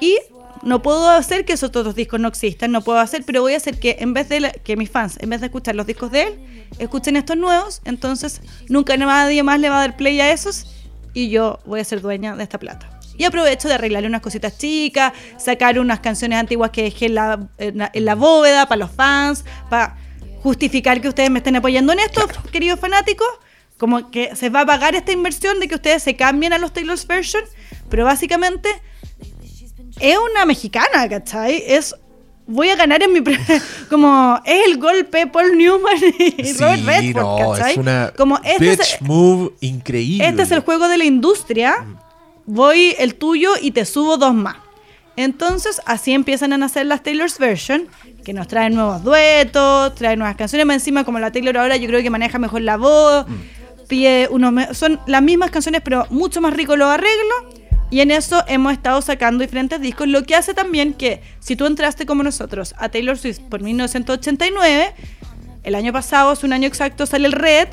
y no puedo hacer que esos otros discos no existan, no puedo hacer, pero voy a hacer que en vez de la- que mis fans, en vez de escuchar los discos de él, escuchen estos nuevos, entonces nunca nadie más le va a dar play a esos y yo voy a ser dueña de esta plata. Y aprovecho de arreglarle unas cositas chicas, sacar unas canciones antiguas que dejé en la, en la, en la bóveda para los fans, para justificar que ustedes me estén apoyando en esto, queridos fanáticos. Como que se va a pagar esta inversión de que ustedes se cambien a los Taylor's Version, pero básicamente es una mexicana, ¿cachai? Es. Voy a ganar en mi. Como. Es el golpe Paul Newman y Sí, Robert Redford, no, ¿cachai? es una Como este bitch es, move increíble. este es el juego de la industria. Voy el tuyo y te subo dos más. Entonces, así empiezan a nacer las Taylor's Version, que nos traen nuevos duetos, traen nuevas canciones. Más encima, como la Taylor ahora, yo creo que maneja mejor la voz. Pide unos me- son las mismas canciones, pero mucho más rico los arreglos. Y en eso hemos estado sacando diferentes discos, lo que hace también que si tú entraste como nosotros a Taylor Swift por 1989, el año pasado, hace un año exacto, sale el Red,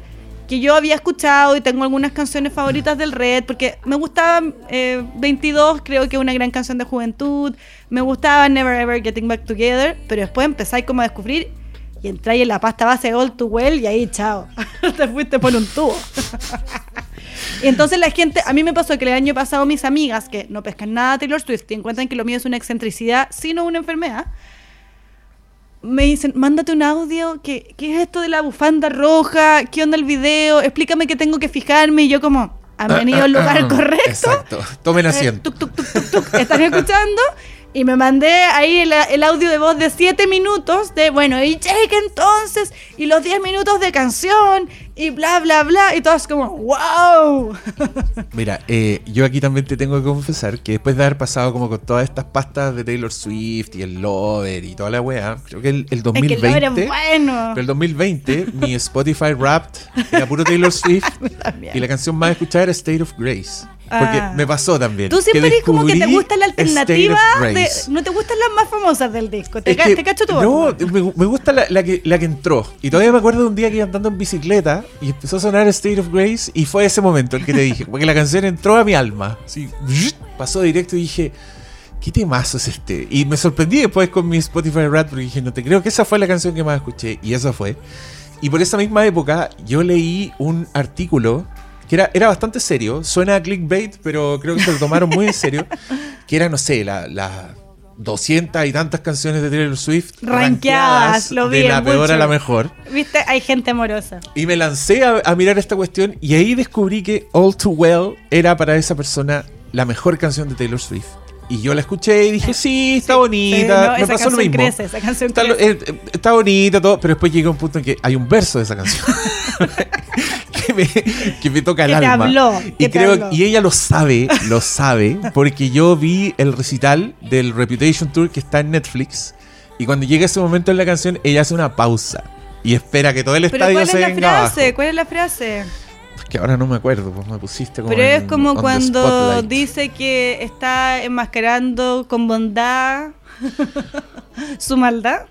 que yo había escuchado y tengo algunas canciones favoritas del Red, porque me gustaba eh, 22, creo que una gran canción de juventud, me gustaba Never Ever Getting Back Together, pero después empezáis como a descubrir y entráis en la pasta base All Too Well y ahí chao, te fuiste por un tubo. Y entonces la gente, a mí me pasó que el año pasado mis amigas que no pescan nada Taylor Swift y encuentran que lo mío es una excentricidad, sino una enfermedad, me dicen, mándate un audio, ¿qué, qué es esto de la bufanda roja? ¿Qué onda el video? Explícame que tengo que fijarme. Y yo como, han venido al lugar correcto. Exacto. Tomen Eh, asiento. tuc, tuc, tuc. Están escuchando. Y me mandé ahí el, el audio de voz de 7 minutos de, bueno, y Jake entonces, y los 10 minutos de canción, y bla, bla, bla. Y todos como, wow. Mira, eh, yo aquí también te tengo que confesar que después de haber pasado como con todas estas pastas de Taylor Swift y el Lover y toda la weá, creo que el, el Es que 2020. el era bueno. Pero el 2020, mi Spotify Wrapped era puro Taylor Swift y la canción más escuchada era State of Grace. Porque Ah. me pasó también. Tú siempre eres como que te gusta la alternativa, de, no te gustan las más famosas del disco. Te, ca- que- te cacho tu No, me, me gusta la, la que, la que entró. Y todavía me acuerdo de un día que iba andando en bicicleta y empezó a sonar State of Grace y fue ese momento el que te dije. Porque la canción entró a mi alma. Así, pasó directo y dije, ¿qué temazo es este? Y me sorprendí después con mi Spotify Rap porque dije, no te creo que esa fue la canción que más escuché. Y esa fue. Y por esa misma época yo leí un artículo que era, era bastante serio. Suena a clickbait, pero creo que se lo tomaron muy en serio. Que era, no sé, la... la 200 y tantas canciones de Taylor Swift Rankeadas, lo vi de la peor a la mejor. Viste, hay gente amorosa. Y me lancé a, a mirar esta cuestión y ahí descubrí que All Too Well era para esa persona la mejor canción de Taylor Swift. Y yo la escuché y dije, sí, está Sí, bonita. no, me pasó lo mismo. crece, esa canción está, crece. eh, eh, está bonita, todo, pero después llega un punto en que hay un verso de esa canción que, me, que me toca el Que te alma. habló, y que te creo habló. y ella lo sabe, lo sabe, porque yo vi el recital del Reputation Tour que está en Netflix. Y cuando llega ese momento en la canción, ella hace una pausa y espera que todo el Pero estadio ¿cuál se es la venga frase? abajo. ¿Cuál es la frase? que ahora no me acuerdo, pues me pusiste como Pero es como cuando dice que está enmascarando con bondad su maldad.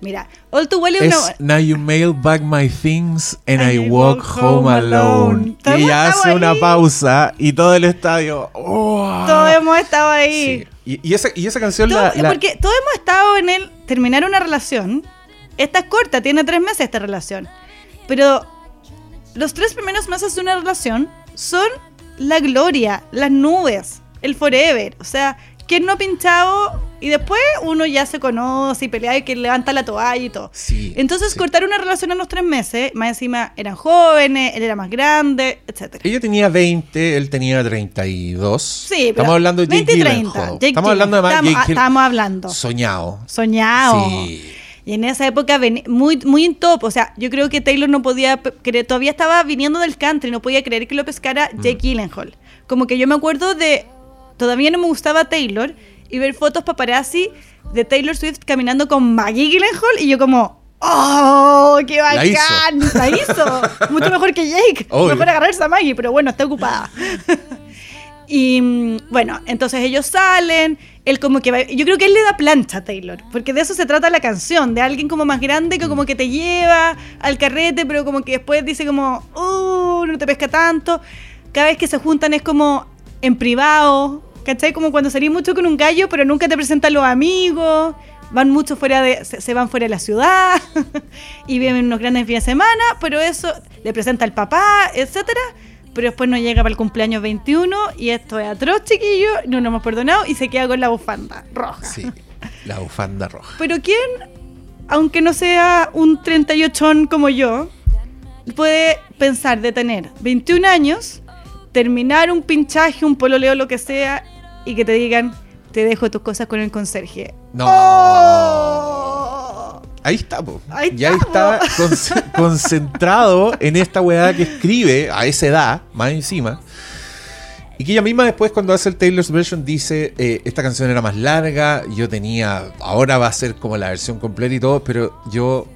Mira, All Too Well es, una... Now you mail back my things and, And I I walk walk home home alone. alone. Y hace una pausa y todo el estadio. ¡oh! Todos hemos estado ahí. Sí. Y, y esa, y esa canción Todo- la, la- Porque todos hemos estado en el terminar una relación. Esta es corta, tiene tres meses esta relación. Pero los tres primeros meses de una relación son la gloria, las nubes, el forever. O sea, ¿quién no ha pinchado? Y después uno ya se conoce y pelea y que levanta la toalla y todo. Sí, Entonces, sí. cortar una relación a los tres meses, más encima eran jóvenes, él era más grande, etcétera. Ella tenía 20, él tenía 32. Sí, pero Estamos hablando de Jake 20 y 30. Gyllenhaal. Jake Estamos hablando de Gyllenhaal. Jake Estamos- estamos hablando. Soñado. Soñado. Sí. Y en esa época muy, muy en top. O sea, yo creo que Taylor no podía creer, todavía estaba viniendo del country, no podía creer que lo pescara Mm. Jake Gyllenhaal. Como que yo me acuerdo de. Todavía no me gustaba Taylor y ver fotos paparazzi de Taylor Swift caminando con Maggie Gyllenhaal y yo como. ¡Oh! ¡Qué La hizo. bacán! La hizo. Mucho mejor que Jake. Obvio. Mejor agarrarse a Maggie, pero bueno, está ocupada. Y mm, bueno, entonces ellos salen, él como que va, yo creo que él le da plancha a Taylor, porque de eso se trata la canción, de alguien como más grande que como que te lleva al carrete, pero como que después dice como, uh, no te pesca tanto. Cada vez que se juntan es como en privado, ¿cachai? Como cuando salís mucho con un gallo, pero nunca te presentan los amigos, van mucho fuera de, se, se van fuera de la ciudad y viven unos grandes fines de semana, pero eso le presenta al papá, etcétera pero después no llega para el cumpleaños 21 y esto es atroz, chiquillo, no nos hemos perdonado y se queda con la bufanda roja. Sí, la bufanda roja. Pero ¿quién, aunque no sea un 38 como yo, puede pensar de tener 21 años, terminar un pinchaje, un pololeo, lo que sea, y que te digan, te dejo tus cosas con el conserje? No. ¡Oh! Ahí está, po. Ahí Ya está, está con- concentrado en esta weá que escribe a esa edad, más encima. Y que ella misma después cuando hace el Taylor's version dice, eh, esta canción era más larga, yo tenía, ahora va a ser como la versión completa y todo, pero yo...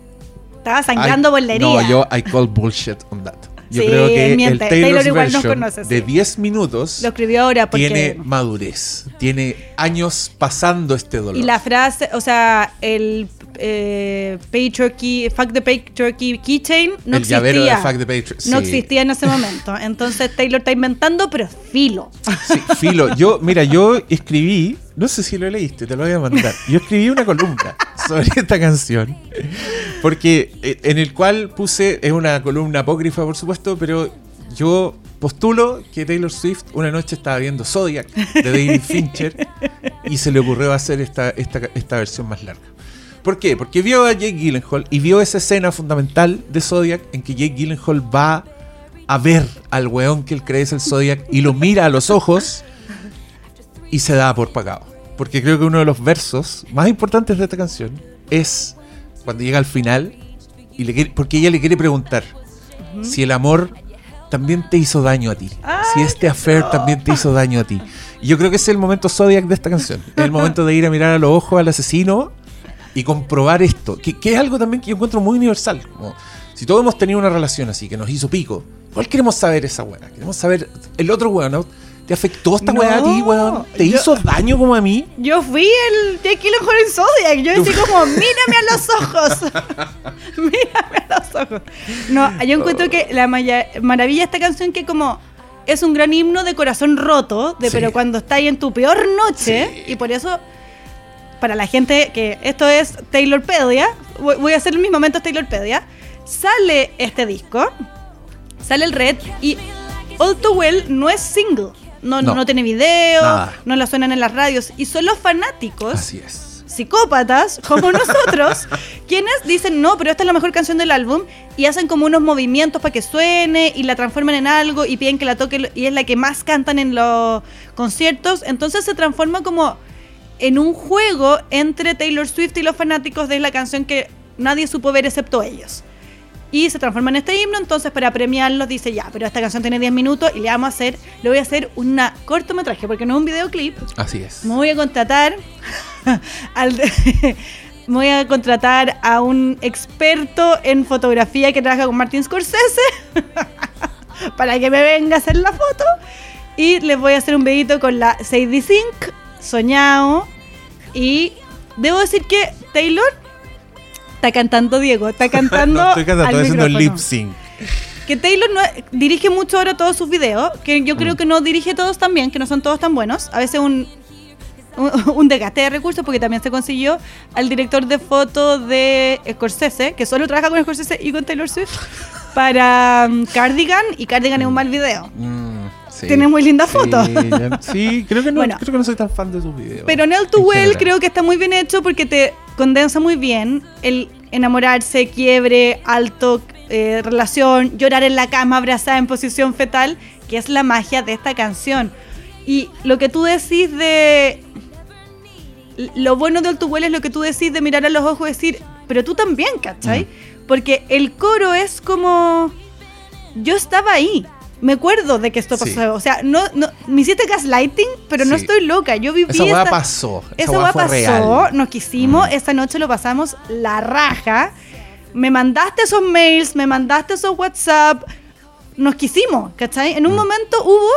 Estaba sangrando I- por la herida. No, yo I call bullshit on that. Yo Sí, creo que miente. el Taylor Taylor's igual nos version conoce, de sí. 10 minutos Lo escribió ahora porque... tiene madurez, tiene años pasando este dolor. Y la frase, o sea, el eh, patriarchy, fuck the patriarchy keychain no el llavero de existía. Fuck the Patriot. No sí. existía en ese momento. Entonces Taylor está inventando, pero filo. Sí, filo. Yo, mira, yo escribí, no sé si lo leíste, te lo voy a mandar. Yo escribí una columna sobre esta canción. Porque eh, en el cual puse, es una columna apócrifa, por supuesto, pero yo postulo que Taylor Swift una noche estaba viendo Zodiac de David Fincher y se le ocurrió hacer esta, esta, esta versión más larga. ¿Por qué? Porque vio a Jake Gyllenhaal y vio esa escena fundamental de Zodiac en que Jake Gyllenhaal va a ver al weón que él cree es el Zodiac y lo mira a los ojos y se da por pagado. Porque creo que uno de los versos más importantes de esta canción es cuando llega al final y le quiere- porque ella le quiere preguntar si el amor también te hizo daño a ti. si este affair también te hizo daño a ti. Y yo creo que ese es el momento Zodiac de esta canción. El momento de ir a mirar a los ojos al asesino y comprobar esto. Que, que es algo también que yo encuentro muy universal. Como, si todos hemos tenido una relación así que nos hizo pico, igual queremos saber esa weá. Queremos saber el otro weón. ¿Te afectó esta No, weá a ti, weón? ¿Te yo- hizo daño como a mí? Yo fui el Jake Gyllenhaal en Zodiac. Yo decía como, mírame a los ojos. mírame a los ojos. No, yo encuentro que la maya- maravilla de esta canción que como es un gran himno de corazón roto, de Sí. pero cuando estás en tu peor noche, Sí. y por eso, para la gente que esto es Taylorpedia, voy a hacer mis momentos Taylorpedia, sale este disco, sale el Red y All Too Well no es single. No, No. no. tiene video, Nada. no la suenan en las radios. Y son los fanáticos, Así es. psicópatas, como nosotros, quienes dicen, no, pero esta es la mejor canción del álbum, y hacen como unos movimientos para que suene, y la transforman en algo, y piden que la toque, y es la que más cantan en los conciertos. Entonces se transforma como en un juego entre Taylor Swift y los fanáticos de la canción que nadie supo ver excepto ellos. Y se transforma en este himno, entonces para premiarlos dice, ya, pero esta canción tiene 10 minutos y le vamos a hacer, le voy a hacer una cortometraje, porque no es un videoclip, Así es. me voy a contratar al me voy a contratar a un experto en fotografía que trabaja con Martin Scorsese para que me venga a hacer la foto. Y les voy a hacer un videito con la Sadie Sink, soñado. Y debo decir que Taylor está cantando Diego, está cantando. no, estoy cantando, al estoy haciendo lip sync. Que Taylor no, dirige mucho ahora todos sus videos, que yo Mm. creo que no dirige todos tan bien, que no son todos tan buenos. A veces un, un, un desgaste de recursos, porque también se consiguió al director de foto de Scorsese, que solo trabaja con Scorsese y con Taylor Swift, para um, Cardigan, y Cardigan es un mal video. Mm, sí. Tiene muy linda Sí, foto. ya- Sí, creo que no, Bueno. creo que no soy tan fan de sus videos. Pero Nell to Well creo que está muy bien hecho porque te condensa muy bien el enamorarse, quiebre, alto, eh, relación, llorar en la cama, abrazada en posición fetal, que es la magia de esta canción. Y lo que tú decís de... Lo bueno de All Too Well es lo que tú decís de mirar a los ojos y decir, pero tú también, ¿cachai? Porque el coro es como... Yo estaba ahí. Me acuerdo de que esto Sí. pasó. O sea, no, no, me hiciste gaslighting, pero no estoy loca. Yo viví Esa esta- pasó. esa fue pasó, real. nos quisimos, Mm. esa noche lo pasamos la raja. Me mandaste esos mails, me mandaste esos WhatsApp, nos quisimos, ¿cachai? En un Mm. momento hubo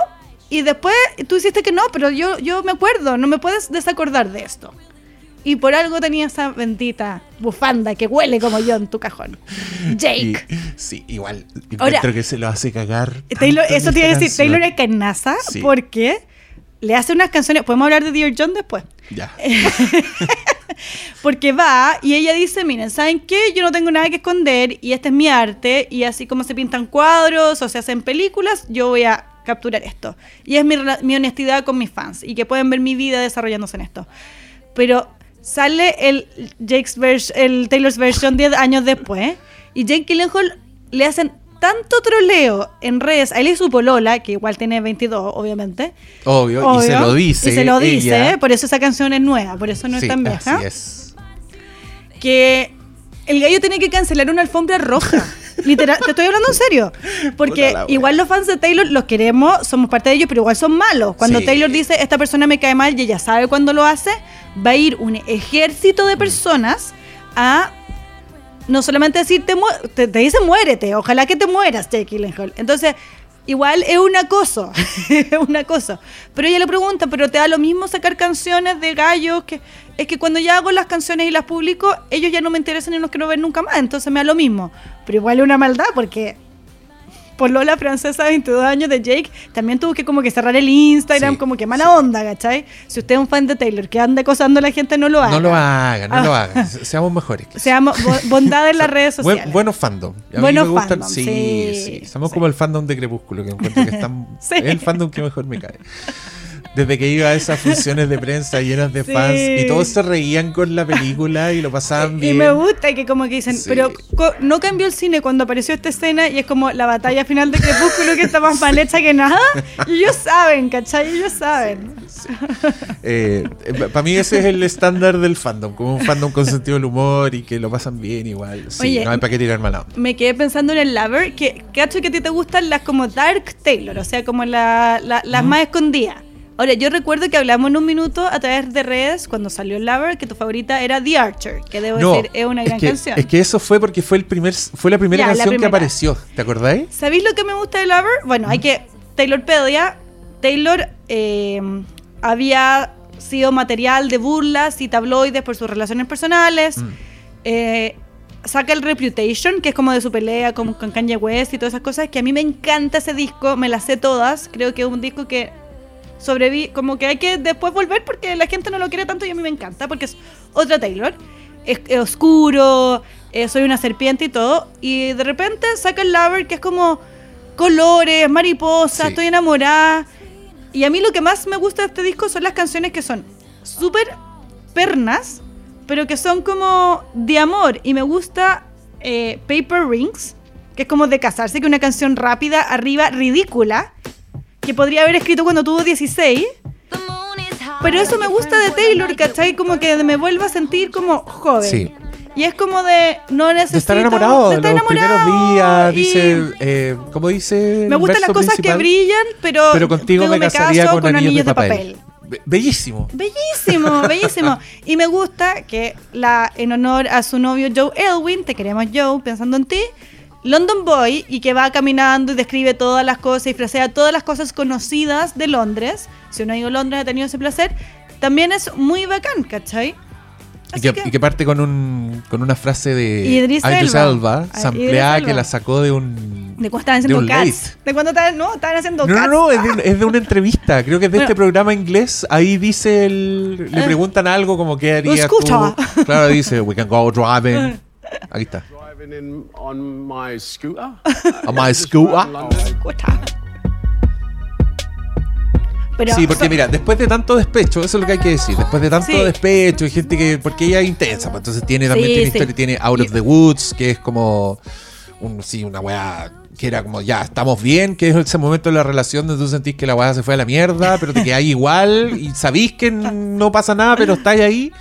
y después tú hiciste que no, pero yo, yo me acuerdo, no me puedes desacordar de esto. Y por algo tenía esa bendita bufanda que huele como yo en tu cajón. Jake. Y- sí, igual. Ahora- Encuentro que se lo hace cagar. Taylor, eso a esta decir. Taylor es carnaza Sí. porque le hace unas canciones, podemos hablar de Dear John después. Ya. Porque va y ella dice, miren, ¿saben qué? Yo no tengo nada que esconder y este es mi arte y así como se pintan cuadros o se hacen películas, yo voy a capturar esto. Y es mi, mi honestidad con mis fans y que pueden ver mi vida desarrollándose en esto. Pero sale el, Jake's vers- el Taylor's version 10 años después y Jake Gyllenhaal le hacen tanto troleo en redes a él y su polola, que igual tiene 22, obviamente. Obvio, y se lo dice. Y se lo dice, ella. por eso esa canción es nueva, por eso no Sí, es tan vieja Así es. que el gallo tiene que cancelar una alfombra roja. Literal, te estoy hablando en serio. Porque Puta igual los fans de Taylor los queremos, somos parte de ellos, pero igual son malos. Cuando Sí. Taylor dice, esta persona me cae mal y ella sabe cuándo lo hace, va a ir un ejército de personas a no solamente decirte, te, te dice muérete, ojalá que te mueras, Jake Gyllenhaal. Entonces, igual es un acoso, es un acoso. Pero ella le pregunta, pero te da lo mismo sacar canciones de gallos que... Es que cuando ya hago las canciones y las publico, ellos ya no me interesan y los quiero ver nunca más, entonces me da lo mismo. Pero igual es una maldad porque por Lola Francesa, 22 años de Jake, también tuvo que como que cerrar el Instagram, Sí, como que mala onda, ¿cachai? Si usted es un fan de Taylor que anda acosando a la gente, no lo haga. No lo hagan, no Ah. lo hagan. Se- Seamos mejores. Seamos bo- bondad en las redes Buen- sociales. buenos fandom. A mí Buenos me gustan- fandom, sí, sí, sí, Somos como el fandom de Crepúsculo, que encuentro que están, es el fandom que mejor me cae. Desde que iba a esas funciones de prensa llenas de Sí. fans y todos se reían con la película y lo pasaban Y bien. me gusta que como que dicen, Sí. pero no cambió el cine cuando apareció esta escena y es como la batalla final de Crepúsculo que está más mal hecha que nada. Y ellos saben, ¿cachai? Ellos saben. Para mí ese es el estándar del fandom, como un fandom con sentido del humor y que lo pasan bien igual. Sí, Oye, no hay para qué tirar mala. Me quedé pensando en el Lover, que cacho que a ti te gustan las como Dark Taylor, o sea, como la- la- las más escondidas. Ahora, yo recuerdo que hablamos en un minuto a través de redes cuando salió Lover, que tu favorita era The Archer, que debo decir es una gran que, canción. Es que eso fue porque fue el primer fue la primera Ya, la canción que apareció, ¿te acordáis? ¿Sabéis lo que me gusta de Lover? Bueno, hay que. Taylorpedia. Taylor eh, había sido material de burlas y tabloides por sus relaciones personales. Mm. Eh, saca el Reputation, que es como de su pelea con, con Kanye West y todas esas cosas, que a mí me encanta ese disco, me las sé todas. Creo que es un disco que sobrevive, como que hay que después volver porque la gente no lo quiere tanto y a mí me encanta porque es otra Taylor. Es, es oscuro, eh, soy una serpiente y todo. Y de repente saca el Lover, que es como colores, mariposas, Sí. estoy enamorada. Y a mí lo que más me gusta de este disco son las canciones que son súper pernas, pero que son como de amor. Y me gusta eh, Paper Rings, que es como de casarse, que es una canción rápida, arriba, ridícula, que podría haber escrito cuando tuvo 16. Pero eso me gusta de Taylor, ¿cachai? Como que me vuelvo a sentir como joven. Sí. Y es como de no necesito... De estar enamorado, de estar los primeros enamorado, días, y dice, eh, ¿cómo dice? Me gustan las cosas que brillan, pero, Pero contigo me casaría caso con, anillos, de papel. Be- Bellísimo. Bellísimo, bellísimo. Y me gusta que la, en honor a su novio Joe Elwin, te queremos Joe, pensando en ti, London Boy y que va caminando y describe todas las cosas y frasea todas las cosas conocidas de Londres. Si uno ha ido a Londres ha tenido ese placer. También es muy bacán, ¿cachai? Y que, y que parte con, un, con una frase de Idris Elba. Ah, sampleada que la sacó de un... De cuando estaban de haciendo un cats. De cuando estaban, no, estaban haciendo No, no, cats. no, es de, es de una entrevista. Creo que es de Bueno. este programa inglés. Ahí dice el. Le Eh. preguntan algo como qué harías Escucha. tú. Claro, dice, we can go driving. Aquí está. Driving in on my scooter. On my scooter. Pero, Sí, porque so- mira, después de tanto despecho, eso es lo que hay que decir. Después de tanto Sí. despecho, y gente que. Porque ella es intensa, pues, entonces tiene también Sí, tiene sí. historia, tiene Out of the Woods, que es como. Un, sí, una weá que era como ya, estamos bien, que es ese momento de la relación donde tú sentís que la weá se fue a la mierda, pero te quedáis igual y sabís que no pasa nada, pero estáis ahí.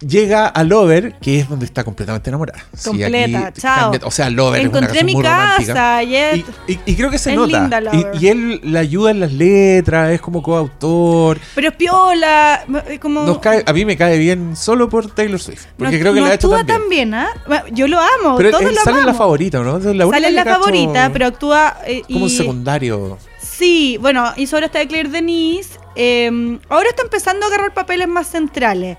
Llega a Lover, que es donde está completamente enamorada. Sí, Completa, chao. cambia- o sea, Lover Encontré es una mi muy casa y Y, y- y creo que se nota. linda, Y- y, él le ayuda en las letras, es como coautor. Pero es piola. como. Nos cae, a mí me cae bien solo por Taylor Swift. Porque no- creo que no lo ha hecho actúa tan bien. ¿ah? Bueno, Yo lo amo. Pero todos él lo sale en la favorita, ¿no? Es la Sale en la favorita, pero actúa. eh, Como un y- secundario. Sí, bueno, hizo ahora esta de Claire Denise. eh, ahora está empezando a agarrar papeles más centrales.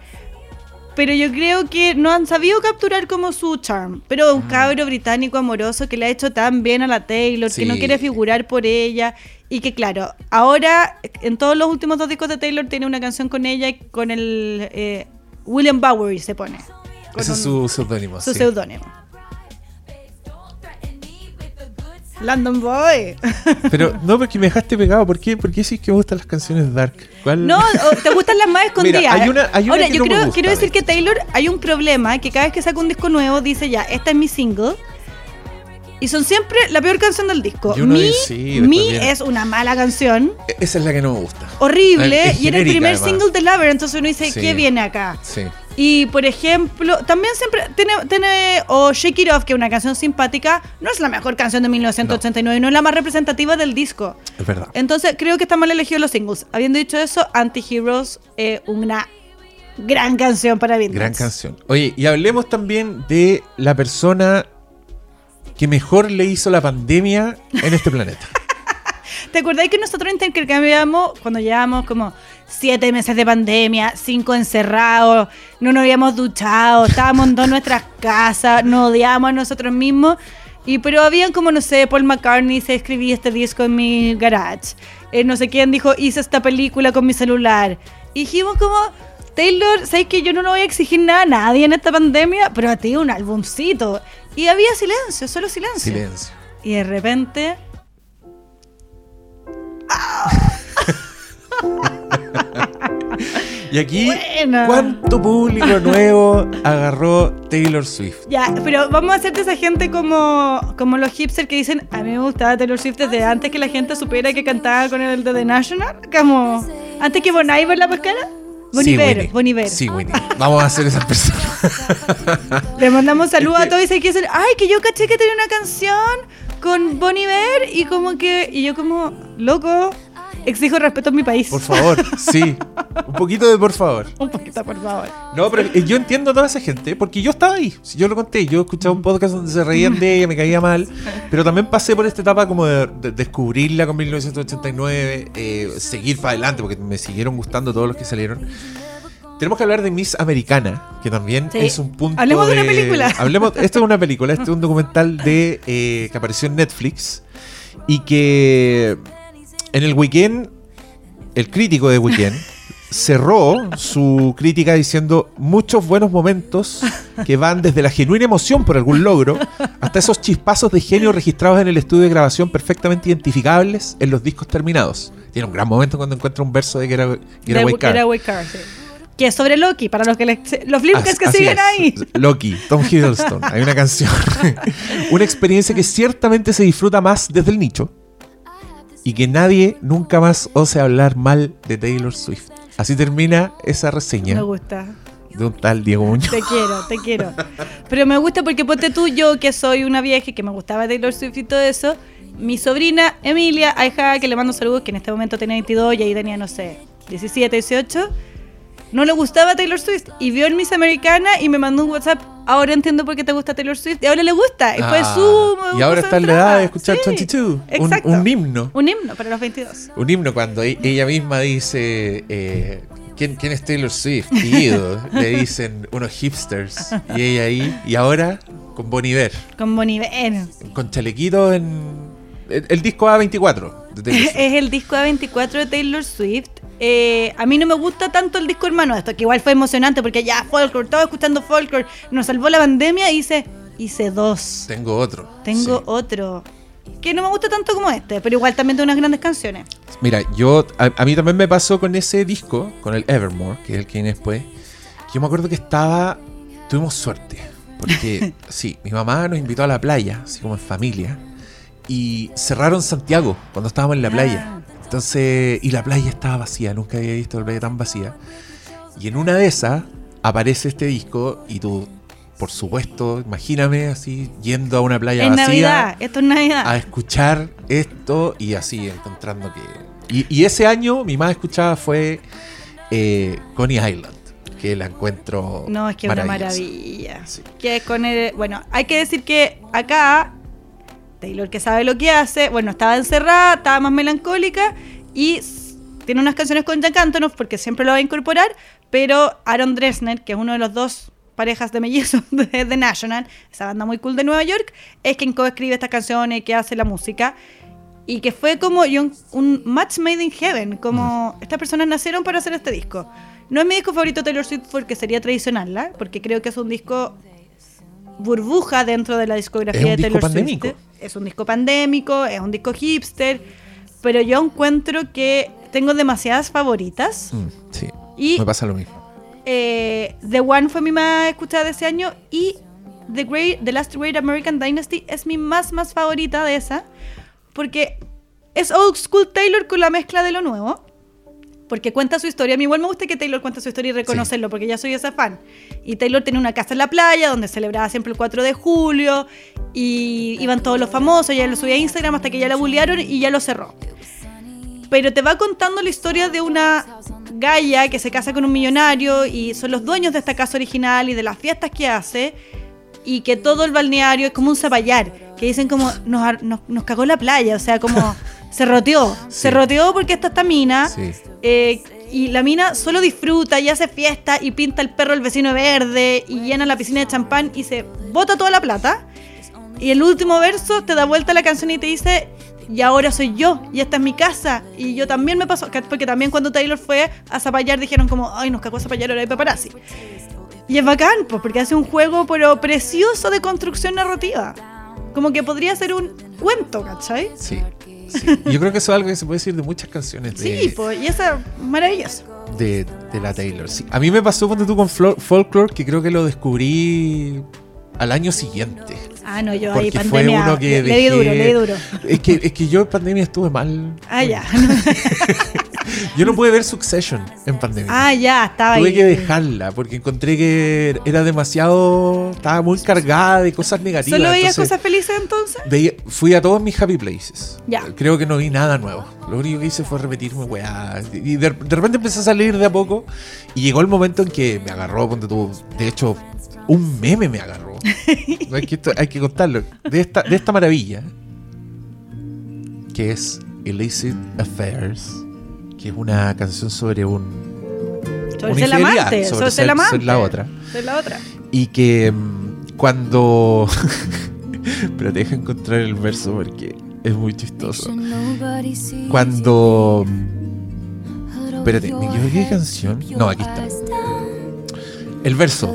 Pero yo creo que no han sabido capturar como su charm. Pero un cabro británico amoroso que le ha hecho tan bien a la Taylor, que no quiere figurar por ella. Y que claro, ahora en todos los últimos dos discos de Taylor tiene una canción con ella y con el eh, William Bowery se pone. Ese es su seudónimo. su sí. seudónimo. London Boy. Pero no, porque me dejaste pegado. ¿Por qué? ¿Por qué sí que me gustan las canciones dark? ¿Cuál? No, te gustan las más escondidas. Mira, hay una- hay una Ahora, que yo no me creo, gusta, quiero de decir que. Taylor hay un problema que cada vez que saca un disco nuevo dice ya, esta es mi single. Y son siempre la peor canción del disco. Mi, sí, Mi es una mala canción, E- Esa es la que no me gusta. horrible, Es y era el primer además. single de Lover, entonces uno dice, Sí. ¿qué viene acá? Sí. Y por ejemplo, también siempre tiene, tiene o Shake It Off, que es una canción simpática, no es la mejor canción de 1989, no, es la más representativa del disco. Es verdad. Entonces creo que están mal elegidos los singles. Habiendo dicho eso, Anti-Heroes es una gran canción para Beatles. Gran canción. Oye, y hablemos también de la persona que mejor le hizo la pandemia en este planeta. ¿Te acordáis que nosotros intercambiamos cuando llevábamos como siete meses de pandemia, cinco encerrados, no nos habíamos duchado, estábamos en todas nuestras casas, nos odiábamos a nosotros mismos? Y pero habían como, no sé, Paul McCartney se escribí este disco en mi garage. Eh, no sé quién dijo, hice esta película con mi celular. Y dijimos como, Taylor, ¿sabes que yo no le voy a exigir nada a nadie en esta pandemia? Pero a ti un álbumcito. Y había silencio, solo silencio. Silencio. Y de repente... Y aquí, Buena. ¿cuánto público nuevo agarró Taylor Swift? Ya, pero vamos a hacer de esa gente como, como los hipsters que dicen, a mí me gustaba Taylor Swift desde antes que la gente supiera que cantaba con el de The National, como antes que Bon Iver la pescara. Bon Sí, Iver, Winnie. Bon Iver. Sí, Winnie. Vamos a ser esas personas. Le mandamos saludos a todos y que dicen, ay, que yo caché que tenía una canción con Bon Iver y como que, y yo como, loco, exijo respeto en mi país. Por favor, sí. Un poquito de por favor. Un poquito, por favor. No, pero eh, yo entiendo a toda esa gente, porque yo estaba ahí. Yo lo conté, yo escuchaba un podcast donde se reían de ella, me caía mal, pero también pasé por esta etapa como de, de descubrirla con 1989, eh, seguir para adelante, porque me siguieron gustando todos los que salieron. Tenemos que hablar de Miss Americana, que también Sí. es un punto. Hablemos de una película. Hablemos, esto es una película, este es un documental de eh, que apareció en Netflix y que en el weekend, el crítico de weekend cerró su crítica diciendo muchos buenos momentos que van desde la genuina emoción por algún logro hasta esos chispazos de genio registrados en el estudio de grabación perfectamente identificables en los discos terminados. Tiene un gran momento cuando encuentra un verso de Getaway De Car. Getaway Car, sí. Que es sobre Loki, para los que les- los As- que siguen es. ahí. Loki, Tom Hiddleston. Hay una canción. una experiencia que ciertamente se disfruta más desde el nicho y que nadie nunca más ose hablar mal de Taylor Swift. Así termina esa reseña Me gusta. de un tal Diego Muñoz. Te quiero, te quiero. Pero me gusta porque ponte tú, yo que soy una vieja y que me gustaba Taylor Swift y todo eso, mi sobrina Emilia, a hija que le mando saludos, que en este momento tenía 22 y ahí tenía, no sé, 17, 18. No le gustaba Taylor Swift y vio el Miss Americana y me mandó un WhatsApp. Ahora entiendo por qué te gusta Taylor Swift y ahora le gusta. Y fue Ah, su. y ahora está en la edad de escuchar Sí, 22. Un, Exacto. un himno. Un himno para los 22. Un himno cuando e- ella misma dice. eh, ¿quién, quién es Taylor Swift? Querido. Le dicen unos hipsters. Y ella ahí. Y ahora con Bon Iver. Con Boniver. Con chalequito en. El, el disco A24 de es el disco A24 de Taylor Swift. Eh, a mí no me gusta tanto el disco hermano de esto, que igual fue emocionante porque ya folklore, estaba escuchando folklore, nos salvó la pandemia y hice, hice dos. Tengo otro. Tengo sí. otro. Que no me gusta tanto como este, pero igual también tiene unas grandes canciones. Mira, yo. A, a mí también me pasó con ese disco, con el Evermore, que es el que viene después. que Yo me acuerdo que estaba. Tuvimos suerte. Porque, sí, mi mamá nos invitó a la playa, así como en familia. Y cerraron Santiago cuando estábamos en la playa. Entonces, y la playa estaba vacía, nunca había visto la playa tan vacía. Y en una de esas aparece este disco y tú, por supuesto, imagíname así, yendo a una playa Es vacía Navidad, esto es Navidad. a escuchar esto y así encontrando que... Y, y ese año mi más escuchada fue eh, Coney Island, que la encuentro... No, es que es una maravilla. Sí. Que con el, bueno, hay que decir que acá Taylor que sabe lo que hace, bueno, estaba encerrada, estaba más melancólica y tiene unas canciones con Jack Antonoff porque siempre lo va a incorporar, pero Aaron Dresner, que es uno de los dos parejas de mellizos de The National, esa banda muy cool de Nueva York, es quien coescribe estas canciones, que hace la música. Y que fue como un, match made in heaven, como estas personas nacieron para hacer este disco. No es mi disco favorito Taylor Swift porque sería tradicional, porque creo que es un disco burbuja dentro de la discografía de Taylor pandémico. Swift. Es un disco pandémico, es un disco hipster, pero yo encuentro que tengo demasiadas favoritas. Mm, sí, Y me pasa lo mismo. eh, The One fue mi más escuchada de ese año y The, Great, The Last Great American Dynasty es mi más más favorita de esa porque es old school Taylor con la mezcla de lo nuevo porque cuenta su historia. A mí igual me gusta que Taylor cuente su historia y reconocerlo, porque ya soy esa fan. Y Taylor tenía una casa en la playa donde celebraba siempre el 4 de julio y iban todos los famosos, ya lo subía a Instagram hasta que ya la bullearon y ya lo cerró. Pero te va contando la historia de una galla que se casa con un millonario y son los dueños de esta casa original y de las fiestas que hace y que todo el balneario es como un zapallar, que dicen como nos, nos, nos cagó la playa, o sea, como se roteó, se roteó porque está esta mina Sí. eh, y la mina solo disfruta y hace fiesta y pinta el perro el vecino verde y llena la piscina de champán y se bota toda la plata. Y el último verso te da vuelta la canción y te dice, y ahora soy yo, y esta es mi casa. Y yo también me pasó, que- porque también cuando Taylor fue a Zapallar dijeron como, ay, nos cagó Zapallar, ahora hay paparazzi. Y es bacán, pues, porque hace un juego pero precioso de construcción narrativa. Como que podría ser un cuento, ¿cachai? Sí. sí. Yo creo que eso es algo que se puede decir de muchas canciones de, Sí, pues, y esa maravilloso. de, de la Taylor. Sí. A mí me pasó cuando tú con Folklore, que creo que lo descubrí al año siguiente. Ah, no, yo ahí fue pandemia. uno que le, le di duro, le di duro. Es que, es que yo en pandemia estuve mal. Ah, ya. Yo no pude ver Succession en pandemia. ah, ya, estaba Tuve ahí. que dejarla porque encontré que era demasiado. Estaba muy cargada de cosas negativas. ¿Solo veías entonces cosas felices entonces? veía- fui a todos mis happy places. Ya. Creo que no vi nada nuevo. Lo único que hice fue repetirme, weá. Y de, de repente empecé a salir de a poco. Y llegó el momento en que me agarró, ponte tú. De hecho, un meme me agarró. No, hay, que, esto- hay que contarlo. De esta, de esta maravilla. Que es Illicit Affairs. Que es una canción sobre un Sobre una ser la amante, sobre sobre ser ser- la amante. ser la otra. Ser la otra. Y que mm, cuando. Pero deja encontrar el verso porque es muy chistoso. Cuando. Espérate, ¿me equivoqué de canción? No, aquí está. El verso.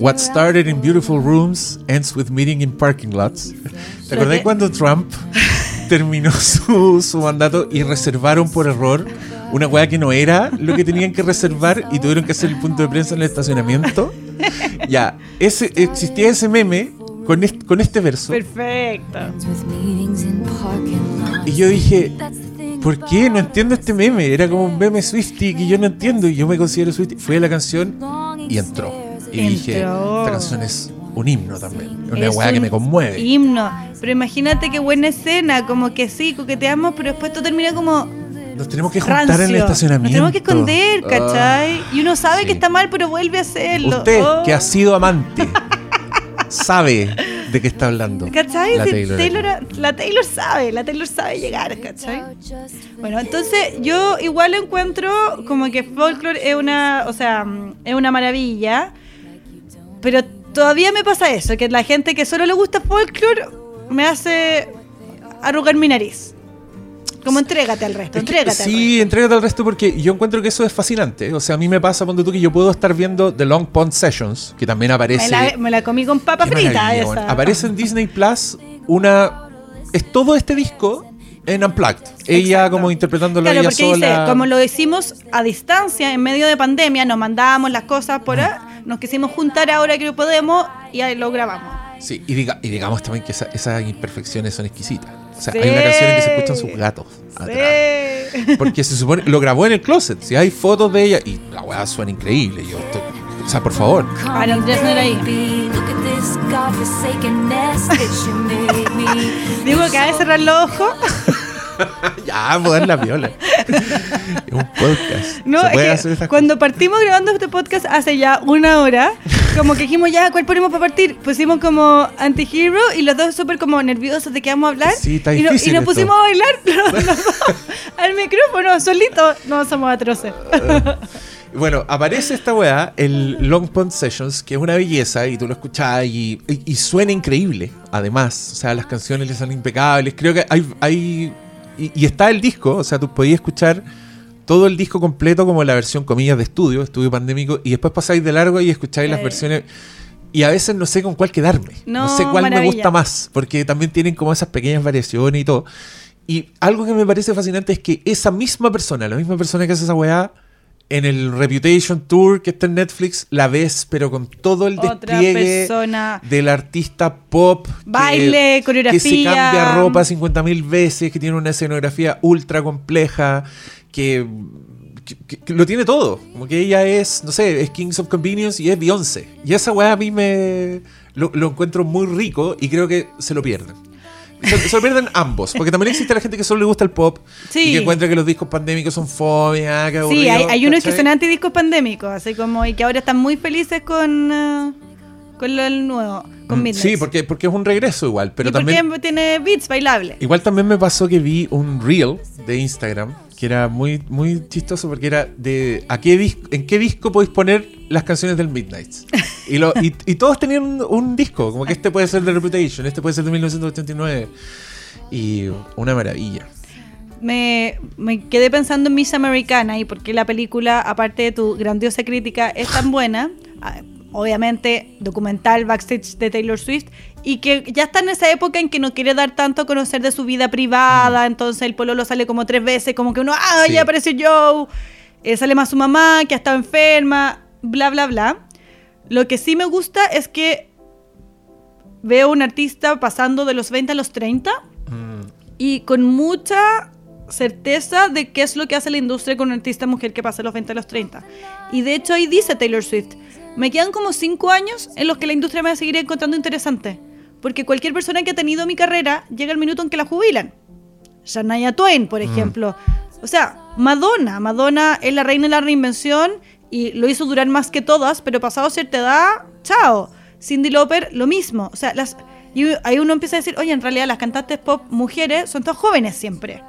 What started in beautiful rooms ends with meeting in parking lots. ¿Te acordás cuando Trump terminó su, su mandato y reservaron por error una weá que no era lo que tenían que reservar y tuvieron que hacer el punto de prensa en el estacionamiento? Ya, ese, existía ese meme con este, con este verso. Perfecto. Y yo dije, ¿por qué? No entiendo este meme. Era como un meme Swifty que yo no entiendo y yo me considero Swifty. Fui a la canción y entró. Y dije, esta canción es un himno también. Una Es weá que me conmueve. Himno. Pero imagínate qué buena escena, como que sí, coqueteamos, pero después todo termina como Nos tenemos que juntar rancio. en el estacionamiento. Nos tenemos que esconder, ¿cachai? Ah, y uno sabe sí. que está mal, pero vuelve a hacerlo. Usted, Oh. que ha sido amante, sabe de qué está hablando. ¿Cachai? La Taylor la Taylor sabe, la Taylor sabe llegar, ¿cachai? Bueno, entonces yo igual encuentro como que folklore es una, o sea, es una maravilla, pero todavía me pasa eso, que la gente que solo le gusta folklore me hace arrugar mi nariz. Como entrégate al resto, entrégate al sí, entrégate al resto porque yo encuentro que eso es fascinante. O sea, a mí me pasa, ponte tú, que yo puedo estar viendo The Long Pond Sessions, que también aparece. Me la, me la comí con papa frita esa. Aparece en Disney Plus una. Es todo este disco en Unplugged. Ella Exacto. como interpretándolo Claro, ella porque sola. dice, como lo hicimos a distancia, en medio de pandemia, nos mandábamos las cosas por ahí, nos quisimos juntar ahora que podemos y ahí lo grabamos. Sí, y, diga, y digamos también que esa- esas imperfecciones son exquisitas. O sea, Sí. hay una canción en que se escuchan sus gatos atrás. Sí. Porque se supone, lo grabó en el closet. Si hay fotos de ella, y la weá suena increíble. Yo estoy- o sea, por favor. Aaron Dessner ahí. Look at this godforsaken mess that you made me. Digo que hay que cerrar los ojos. ya, poder la viola. es un podcast. No, es que hacer cuando partimos grabando este podcast hace ya una hora, como que dijimos ya, ¿cuál ponemos para partir? Pusimos como Antihero y los dos súper como nerviosos de qué vamos a hablar. Sí, está y, no- y nos pusimos a bailar los dos al micrófono, solito. No, somos atroces. Bueno, aparece esta weá, el Long Pond Sessions, que es una belleza y tú lo escuchás y, y- y suena increíble, además. O sea, las canciones le son impecables. Creo que hay. hay y, y está el disco, o sea, tú podías escuchar todo el disco completo como la versión, comillas, de estudio, estudio pandémico, y después pasáis de largo y escucháis las Sí. versiones. Y a veces no sé con cuál quedarme. No, No, sé cuál me gusta más, porque también tienen como esas pequeñas variaciones y todo. Y algo que me parece fascinante es que esa misma persona, la misma persona que hace esa weá, en el Reputation Tour que está en Netflix, la ves, pero con todo el Otra despliegue persona. del artista pop. que- Baile, Que se coreografía. cambia ropa 50.000 veces, que tiene una escenografía ultra compleja, que, que- que- que lo tiene todo. Como que ella es, no sé, es Kings of Convenience y es Beyoncé. Y esa weá a mí me lo, lo encuentro muy rico y creo que se lo pierden. Se, se lo pierden ambos, porque también existe la gente que solo le gusta el pop y Sí. que encuentra que los discos pandémicos son fome, ah, Sí, aburrido, hay, hay unos que son antidiscos pandémicos, así como, y que ahora están muy felices con, eh, con lo del nuevo, con Mm, Midnight. Sí, porque, porque es un regreso igual, pero y también... tiene beats bailables. Igual también me pasó que vi un reel de Instagram que era muy, muy chistoso porque era de a qué dis- en qué disco podéis poner las canciones del Midnight. Y, lo, y, y todos tenían un, un disco, como que este puede ser de Reputation, este puede ser de 1989. Y una maravilla. me, me quedé pensando en Miss Americana y por qué la película, aparte de tu grandiosa crítica, es tan buena. Ah, Obviamente, documental backstage de Taylor Swift y que ya está en esa época en que no quiere dar tanto a conocer de su vida privada. Entonces, el pololo sale como tres veces, como que uno, ¡ah, Sí. ya apareció Joe! Eh, sale más su mamá, que ha estado enferma, bla, bla, bla. Lo que sí me gusta es que veo un artista pasando de los 20 a los 30 y con mucha certeza de qué es lo que hace la industria con una artista mujer que pasa de los 20 a los 30. Y de hecho ahí dice Taylor Swift, me quedan como 5 años en los que la industria me va a seguir encontrando interesante. Porque cualquier persona que ha tenido mi carrera llega el minuto en que la jubilan. Shania Twain, por ejemplo. O sea, Madonna. Madonna es la reina de la reinvención y lo hizo durar más que todas, pero pasado cierta edad, chao. Cindy Lauper, lo mismo. O sea, las, y ahí uno empieza a decir, oye, en realidad las cantantes pop mujeres son todas jóvenes siempre.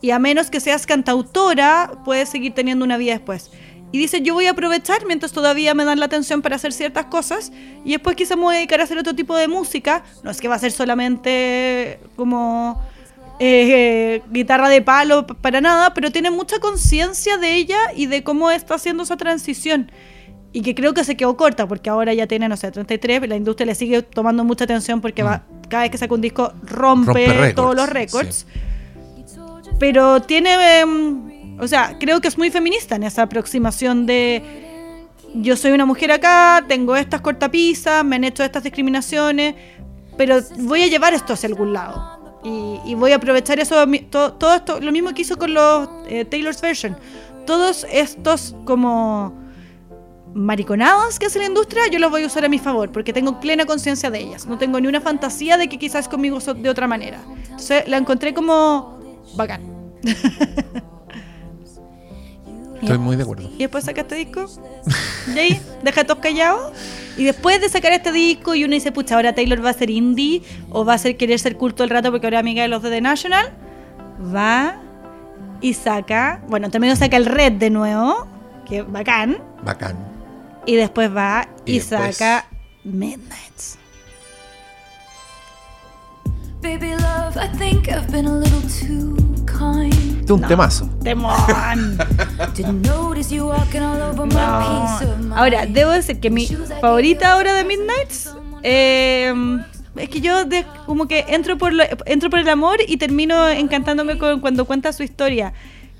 Y a menos que seas cantautora, puedes seguir teniendo una vida después. Y dice, yo voy a aprovechar mientras todavía me dan la atención para hacer ciertas cosas y después quizá me voy a dedicar a hacer otro tipo de música. No es que va a ser solamente como eh, guitarra de palo para nada, pero tiene mucha conciencia de ella y de cómo está haciendo esa transición. Y que creo que se quedó corta porque ahora ya tiene, no sé, 33, la industria le sigue tomando mucha atención porque va, cada vez que saca un disco rompe, Mm. Todos los récords pero tiene, em, o sea, creo que es muy feminista en esa aproximación de yo soy una mujer acá, tengo estas cortapisas, me han hecho estas discriminaciones, pero voy a llevar esto hacia algún lado. Y, voy a aprovechar eso, todo, esto, lo mismo que hizo con los eh, Taylor's Version. Todos estos como mariconadas que hace la industria, yo los voy a usar a mi favor, porque tengo plena conciencia de ellas. No tengo ni una fantasía de que quizás conmigo son de otra manera. Entonces la encontré como bacán. Estoy muy de acuerdo. Y después saca este disco. Y ahí, deja todos callados. Y después de sacar este disco, y uno dice, pucha, ahora Taylor va a ser indie, o va a ser querer ser culto el rato porque ahora es amiga de los de The National. Va y saca, bueno, también saca el Red de nuevo, que bacán. Bacán. Y después va y, Y después- saca Midnights. Este es un No. temazo. ¡Demon! Didn't notice you walking all over my No. Ahora, debo decir que mi favorita ahora de Midnights eh, es que yo de- como que entro por, lo- entro por el amor y termino encantándome con, cuando cuenta su historia.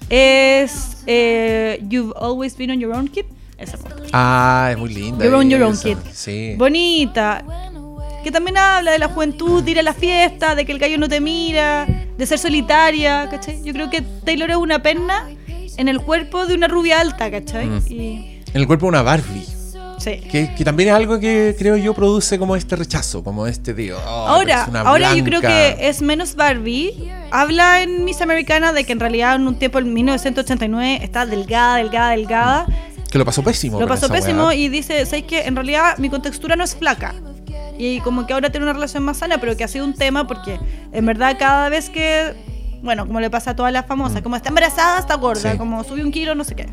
Es eh, You've Always Been on Your Own Kid. Esa. Ah, es muy linda. You're on your own kid. Sí. Bonita. Que también habla de la juventud, de ir a la fiesta, de que el gallo no te mira, de ser solitaria, ¿cachai? Yo creo que Taylor es una perna en el cuerpo de una rubia alta, ¿cachai? Mm. Y, En el cuerpo de una Barbie. sí. Que, que también es algo que creo yo produce como este rechazo, como este tío. Ahora, ahora yo creo que es menos Barbie. Habla en Miss Americana de que en realidad en un tiempo, en 1989, está delgada, delgada, delgada. Que lo pasó pésimo. Lo pasó pésimo weá. y dice, ¿sabes qué? En realidad mi contextura no es flaca. Y como que ahora tiene una relación más sana, pero que ha sido un tema porque en verdad cada vez que, bueno, como le pasa a todas las famosas, como está embarazada, está gorda, Mm. Sí. como sube un kilo, no sé qué.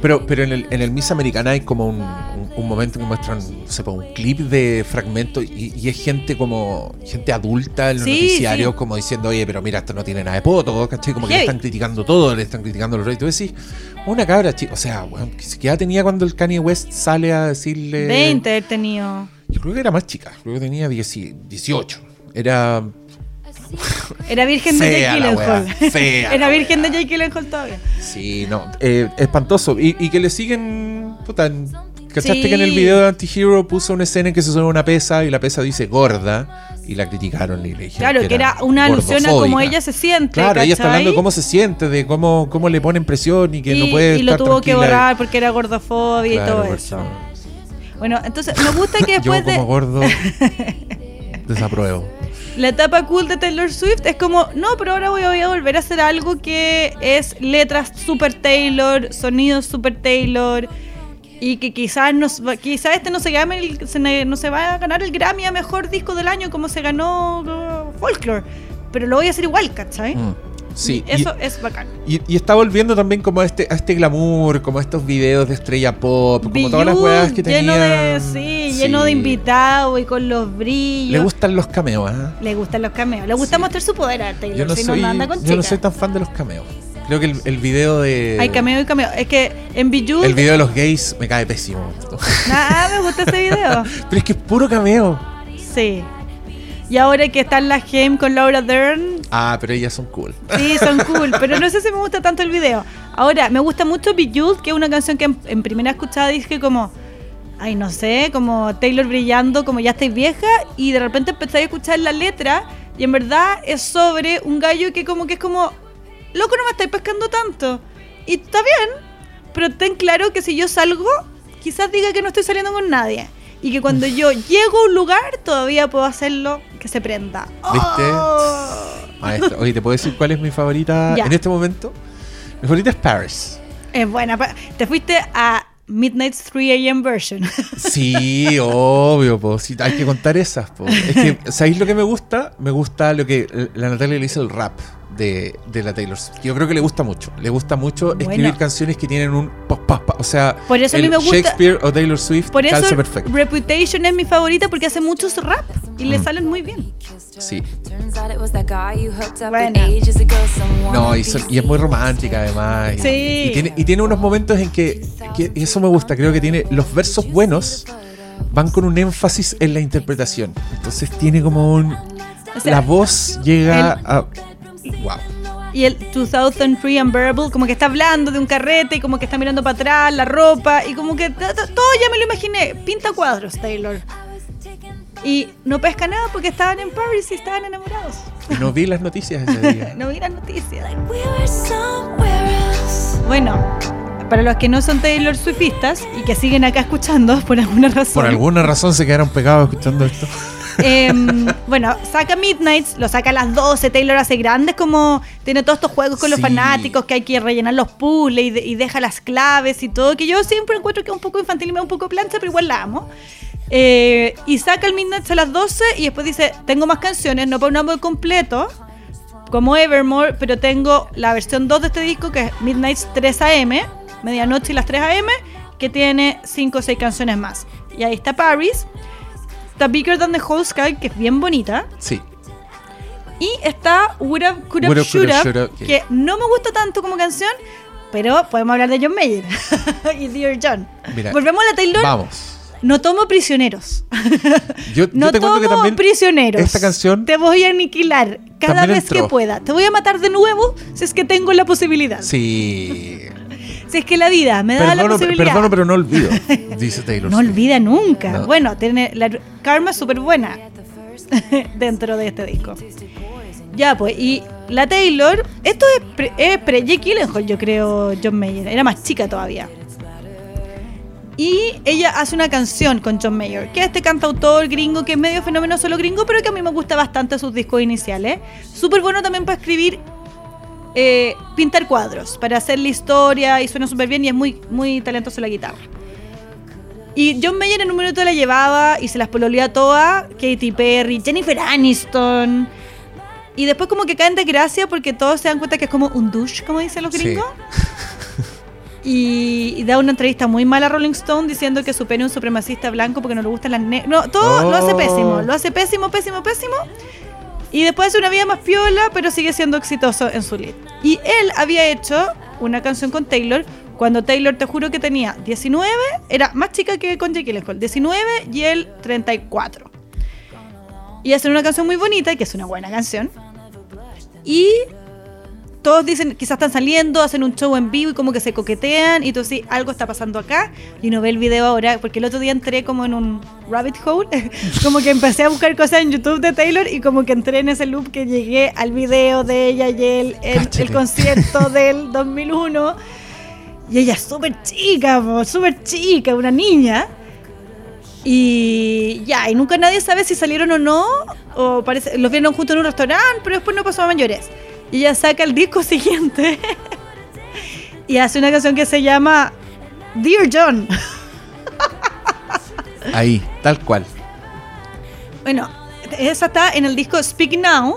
Pero, pero en, el, en el Miss Americana hay como un, un- un momento que muestran, no sé, pues, un clip de fragmentos y, y es gente como, gente adulta en los Sí, noticiarios sí. como diciendo, oye, pero mira, esto no tiene nada de poto, ¿cachai? Como que le están criticando todo, le están criticando los reyes. Tú decís, una cabra, chica, o sea, weón, que ya tenía cuando el Kanye West sale a decirle... 20 haber tenido. Yo creo que era más chica, creo que tenía 10 18. Era Era virgen de Jake Gyllenhaal. Era virgen de. Jake Gyllenhaal todavía. Sí, no, eh, espantoso. Y, y que le siguen, puta, ¿cachaste Sí. que en el video de Antihero puso una escena en que se sube una pesa y la pesa dice gorda y la criticaron y le dijeron Claro, que era una alusión a cómo ella se siente. Claro, ella está hablando de cómo se siente, de cómo, cómo le ponen presión y que y, no puede y lo estar tuvo que borrar porque era gordofobia Claro, y todo eso. Bueno, entonces me gusta que Yo después como de gordo desapruebo. la etapa cool de Taylor Swift es como, no, pero ahora voy, voy a volver a hacer algo que es letras super Taylor, sonidos super Taylor y que quizás nos, quizás este no se llame el- se ne- no se va a ganar el Grammy a mejor disco del año como se ganó uh, Folklore, pero lo voy a hacer igual, ¿cachai? Mm, Sí, y- Eso es bacán. Y, y está volviendo también como a este, a este glamour, como a estos videos de estrella pop, como todas las weas que lleno de, tenían. sí, lleno de invitados y con los brillos. Le gustan los cameos, ¿ah? Le gustan los cameos. Le gusta Sí. mostrar su poder a Taylor. Yo no, si soy, no anda con yo no soy tan fan de los cameos. Creo que el, el video de. Hay cameo y cameo. Es que en Bijou. El video de los gays me cae pésimo. Nada, me gusta ese video. Pero es que es puro cameo. Sí. Y ahora que están las Game con Laura Dern, Ah, pero ellas son cool. sí, son cool. pero no sé si me gusta tanto el video. Ahora, me gusta mucho Bijou, que es una canción que en, en primera escuchada dije como. Ay, no sé, como Taylor brillando, como ya estáis vieja, y de repente empecé a escuchar la letra, y en verdad es sobre un gallo que como que es como, loco, no me estáis pescando tanto. Y está bien, pero ten claro que si yo salgo, quizás diga que no estoy saliendo con nadie. Y que cuando yo llego a un lugar, todavía puedo hacerlo que se prenda. ¿Viste? Oh. Maestra, oye, ¿te puedo decir cuál es mi favorita Ya. en este momento? Mi favorita es Paris. Es buena. Te fuiste a Midnight's 3 AM version. Sí, obvio, pues sí, hay que contar esas. po. Es que, ¿sabéis lo que me gusta? Me gusta lo que la Natalia le dice el rap de, de la Taylor Swift. Yo creo que le gusta mucho. Le gusta mucho Bueno. escribir canciones que tienen un pa, pa, pa. O sea, Por eso a mí el me gusta- Shakespeare o Taylor Swift Por eso calza perfecto. Reputation es mi favorita porque hace muchos rap y Mm. le salen muy bien. Sí. Turns out it was that guy you hooked up with Buena. ages ago. Someone No, y, son- y es muy romántica además. Y, Sí. y tiene, y tiene unos momentos en que, que- y eso me gusta, creo que tiene los versos buenos van con un énfasis en la interpretación. Entonces tiene como un... O sea, la voz llega el- a... Wow. Y el 2003 Unbearable, como que está hablando de un carrete y como que está mirando para atrás, la ropa, y como que todo ya me lo imaginé. Pinta cuadros, Taylor. Y no pesca nada porque estaban en Paris y estaban enamorados. No vi las noticias ese día. No vi las noticias. Bueno, para los que no son Taylor Swiftistas y que siguen acá escuchando por alguna razón. Por alguna razón se quedaron pegados escuchando esto. Em, bueno, saca Midnights, lo saca a las 12. Taylor hace grandes como. Tiene todos estos juegos con los fanáticos que hay que rellenar los puzzles y, de- y deja las claves y todo. Que yo siempre encuentro que es un poco infantil y me da un poco plancha, pero igual la amo. Eh, y saca el Midnights a las 12 y después dice: Tengo más canciones, no para un álbum completo como Evermore, pero tengo la versión 2 de este disco que es Midnight's 3 AM, medianoche y las 3 AM, que tiene 5 o 6 canciones más. Y ahí está Paris, está Bigger Than the Whole Sky, que es bien bonita, Sí. y está Would Have, Could Have, Should Have, que- que no me gusta tanto como canción, pero podemos hablar de John Mayer y Dear John. Mira, Volvemos a la Taylor. Vamos. No tomo prisioneros. Yo, yo No te tomo que también prisioneros. esta canción Te voy a aniquilar cada vez que entró. pueda. Te voy a matar de nuevo si es que tengo la posibilidad. Sí. Si es que la vida me da la Perdono, posibilidad. perdono, pero no olvido. Dice Taylor. no Swift. olvida nunca. No. Bueno, tiene la karma es súper buena dentro de este disco. Ya, pues, y la Taylor, esto es pre, es pre Jake yo creo, John Mayer. Era más chica todavía. Y ella hace una canción con John Mayer, que es este cantautor gringo que es medio fenómeno solo gringo, pero que a mí me gusta bastante sus discos iniciales. Súper bueno también para escribir, eh, pintar cuadros, para hacer la historia y suena súper bien y es muy, muy talentoso en la guitarra. Y John Mayer en un minuto la llevaba y se las pololeaba todas, Katy Perry, Jennifer Aniston. Y después como que caen de gracia porque todos se dan cuenta que es como un douche, como dicen los Sí. gringos. Y, y da una entrevista muy mala a Rolling Stone diciendo que su pene es un supremacista blanco porque no le gustan las negras. No, todo lo hace Oh. pésimo. Lo hace pésimo, pésimo, pésimo. Y después hace una vida más piola, pero sigue siendo exitoso en su lead. Y él había hecho una canción con Taylor cuando Taylor, te juro que tenía 19, era más chica que con Jake Gyllenhaal, 19 y él 34. Y hacen una canción muy bonita, que es una buena canción. Y todos dicen, quizás están saliendo, hacen un show en vivo y como que se coquetean y tú sí, algo está pasando acá y no ve el video ahora, porque el otro día entré como en un rabbit hole, como que empecé a buscar cosas en YouTube de Taylor y como que entré en ese loop que llegué al video de ella y él en Cáchate. el concierto del 2001 y ella súper chica, súper chica, una niña. Y ya, y nunca nadie sabe si salieron o no, o parece, los vieron juntos en un restaurante, pero después no pasó a mayores. Y ella saca el disco siguiente y hace una canción que se llama Dear John. Ahí, tal cual. Bueno, esa está en el disco Speak Now,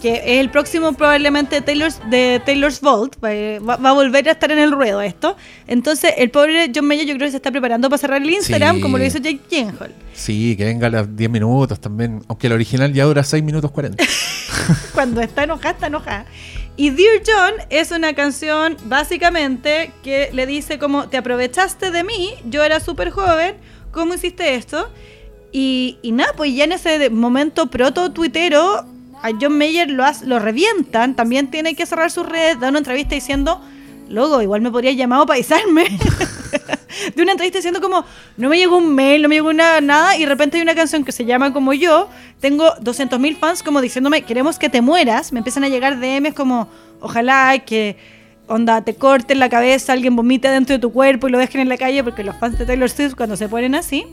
que es el próximo probablemente Taylor's, de Taylor's Vault. Va, va a volver a estar en el ruedo esto. Entonces, el pobre John Mayer yo creo que se está preparando para cerrar el Instagram, Sí. como lo hizo Jake Gyllenhaal. Sí, que venga a los 10 minutos también. Aunque el original ya dura 6 minutos 40. Cuando está enojada, está enojada. Y Dear John es una canción básicamente que le dice como, te aprovechaste de mí, yo era súper joven, ¿cómo hiciste esto? Y, y nada, pues ya en ese momento proto-tuitero, a John Mayer lo, hace- lo revientan, también tiene que cerrar sus redes, da una entrevista diciendo, loco, igual me podría llamado para avisarme. de una entrevista diciendo como, no me llegó un mail, no me llegó una, nada, y de repente hay una canción que se llama como yo, tengo 200.000 fans como diciéndome, queremos que te mueras, me empiezan a llegar DMs como, ojalá que, onda, te corten la cabeza, alguien vomite dentro de tu cuerpo y lo dejen en la calle, porque los fans de Taylor Swift cuando se ponen así.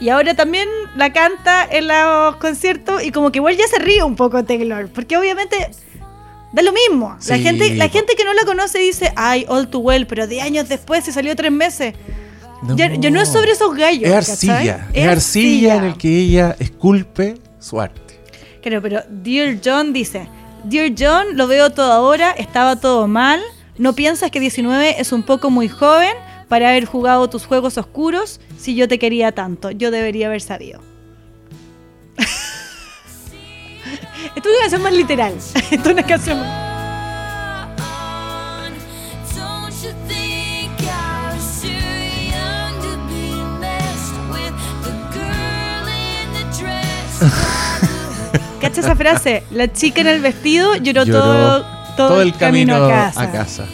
Y ahora también la canta en los conciertos y como que igual ya se ríe un poco Taylor, porque obviamente da lo mismo. La gente la gente que no la conoce dice, ay, all too well, pero de años después se salió tres meses. Ya, ya no es sobre esos gallos. Es arcilla. Es arcilla en el que ella esculpe su arte. Claro, pero Dear John dice, Dear John, lo veo todo ahora, estaba todo mal, no piensas que 19 es un poco muy joven para haber jugado tus juegos oscuros si yo te quería tanto, yo debería haber sabido. Esto es una canción más literal. Esto es una canción dress? ¿Cacha esa frase? La chica en el vestido lloró, Lloró todo, todo, el camino, a casa. a casa.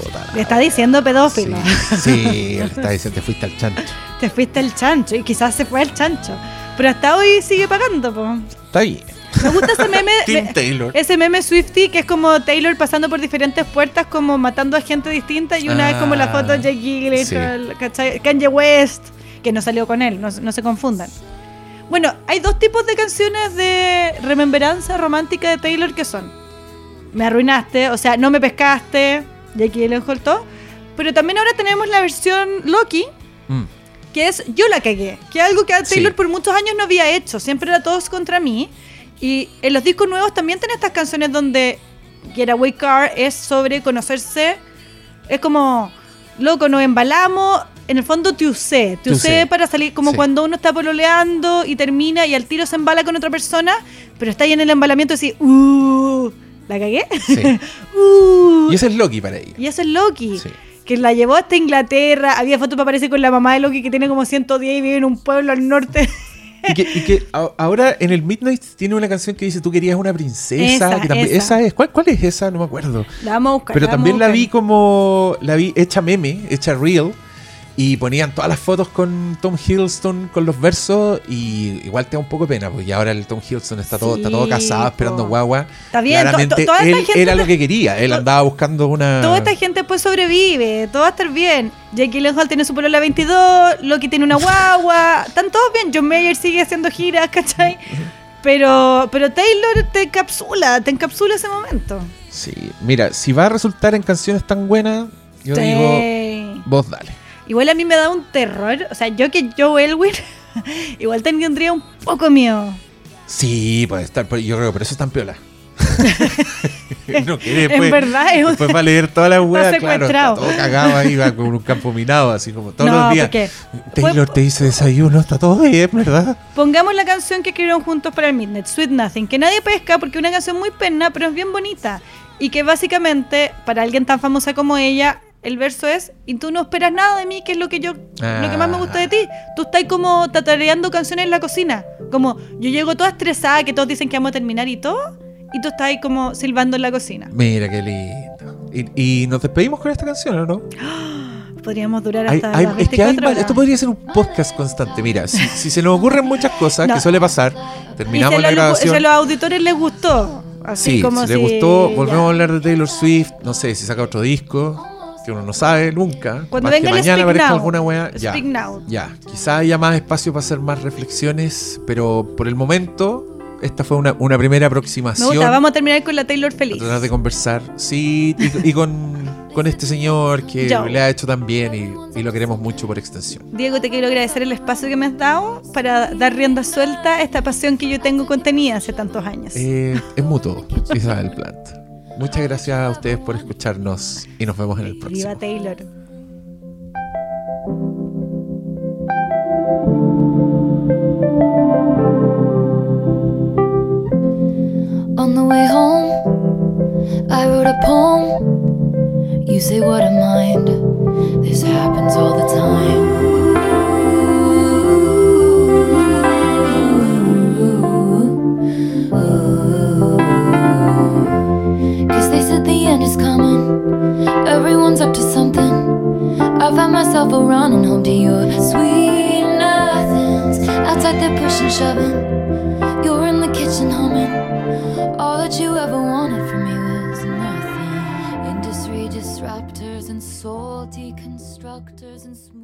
Puta Le está diciendo Sí, pedófilo. sí, él está diciendo, te fuiste al chancho. Te fuiste al chancho y quizás se fue al chancho. Pero hasta hoy sigue pagando, po. Está bien. Me gusta ese meme. Taylor. Ese meme Swifty que es como Taylor pasando por diferentes puertas, como matando a gente distinta. Y una es como la foto de Jake Gyllenhaal. Kanye West, que no salió con él, no, no se confundan. Bueno, hay dos tipos de canciones de remembranza romántica de Taylor que son Me arruinaste, o sea, no me pescaste, Jackie Gyllenhaal todo. Pero también ahora tenemos la versión Loki, Mm. que es Yo la cagué, que es algo que Sí. Taylor por muchos años no había hecho, siempre era todos contra mí. Y en los discos nuevos también tiene estas canciones donde Getaway Car es sobre conocerse, es como, loco, nos embalamos, en el fondo te usé, te usé para salir, como Sí. cuando uno está pololeando y termina y al tiro se embala con otra persona, pero está ahí en el embalamiento y así, uh, ¿la cagué? Sí. Uh. Y ese es Loki para ella. Y ese es Loki. Sí. Que la llevó hasta Inglaterra. Había fotos para aparecer con la mamá de Loki que tiene como 110 y vive en un pueblo al norte. Y que, y que a- ahora en el Midnight tiene una canción que dice tú querías una princesa. Esa, que también- esa. es. ¿Cuál, ¿Cuál es esa? No me acuerdo. La vamos a buscar. Pero también la vi como. La vi hecha meme, hecha real. Y ponían todas las fotos con Tom Hiddleston con los versos. Y igual te da un poco de pena, porque ahora el Tom Hiddleston está todo, está todo casado esperando guagua. Está bien, to- Claramente to- toda esta él gente era lo que quería. Él to- andaba buscando una. Toda esta gente pues sobrevive, todo va a estar bien. Jake Gyllenhaal tiene su polola 22, Loki tiene una guagua, están todos bien. John Mayer sigue haciendo giras, ¿cachai? Pero, pero Taylor te encapsula, te encapsula ese momento. Sí, mira, si va a resultar en canciones tan buenas, yo Sí. digo, vos dale. Igual a mí me da un terror. O sea, yo que Joe Elwin, igual tendría un poco miedo. Sí, puede estar, yo creo que por eso es tan piola. no quiere En después, verdad es un- después va a leer toda la weá, claro, está todo cagado ahí, va con un campo minado, así como todos No, los días. porque Taylor te dice desayuno, está todo bien, ¿verdad? Pongamos la canción que escribieron juntos para el Midnight, Sweet Nothing, que nadie pesca porque es una canción muy pena, pero es bien bonita. Y que básicamente, para alguien tan famosa como ella, el verso es, y tú no esperas nada de mí, que es lo que yo, lo que más me gusta de ti. Tú estás como tatareando canciones en la cocina. Como, yo llego toda estresada, que todos dicen que vamos a terminar y todo, y tú estás ahí como silbando en la cocina. Mira qué lindo. Y, y nos despedimos con esta canción, ¿o no? Podríamos durar hasta hay- las es que hay 24 más- horas. esto podría ser un podcast constante. Mira, si, si se nos ocurren muchas cosas, No. que suele pasar, terminamos la a, los, grabación. si a los auditores les gustó. Así Sí, como si les si- gustó, ya. volvemos a hablar de Taylor Swift. No sé, si saca otro disco, que uno no sabe nunca. Cuando venga que el mañana Speak aparezca Now. alguna wea. Ya, Speak Now. ya. Quizá haya más espacio para hacer más reflexiones, pero por el momento, esta fue una, una primera Me aproximación. gusta, vamos a terminar con la Taylor a feliz. tratar de conversar. Sí, y, y con, con este señor que Joe. le ha hecho tan bien y, y lo queremos mucho por extensión. Diego, te quiero agradecer el espacio que me has dado para dar rienda suelta a esta pasión que yo tengo contenida hace tantos años. Eh, es mutuo, Isabel Plant. Muchas gracias a ustedes por escucharnos y nos vemos en el próximo. Viva Taylor. On the way home, I wrote a poem. You say, What a mind. This happens all the time. Coming. Everyone's up to something. I found myself a running home to your sweet nothings. Outside they're pushing, shoving. You're in the kitchen humming. All that you ever wanted from me was nothing. Industry disruptors and soul deconstructors and.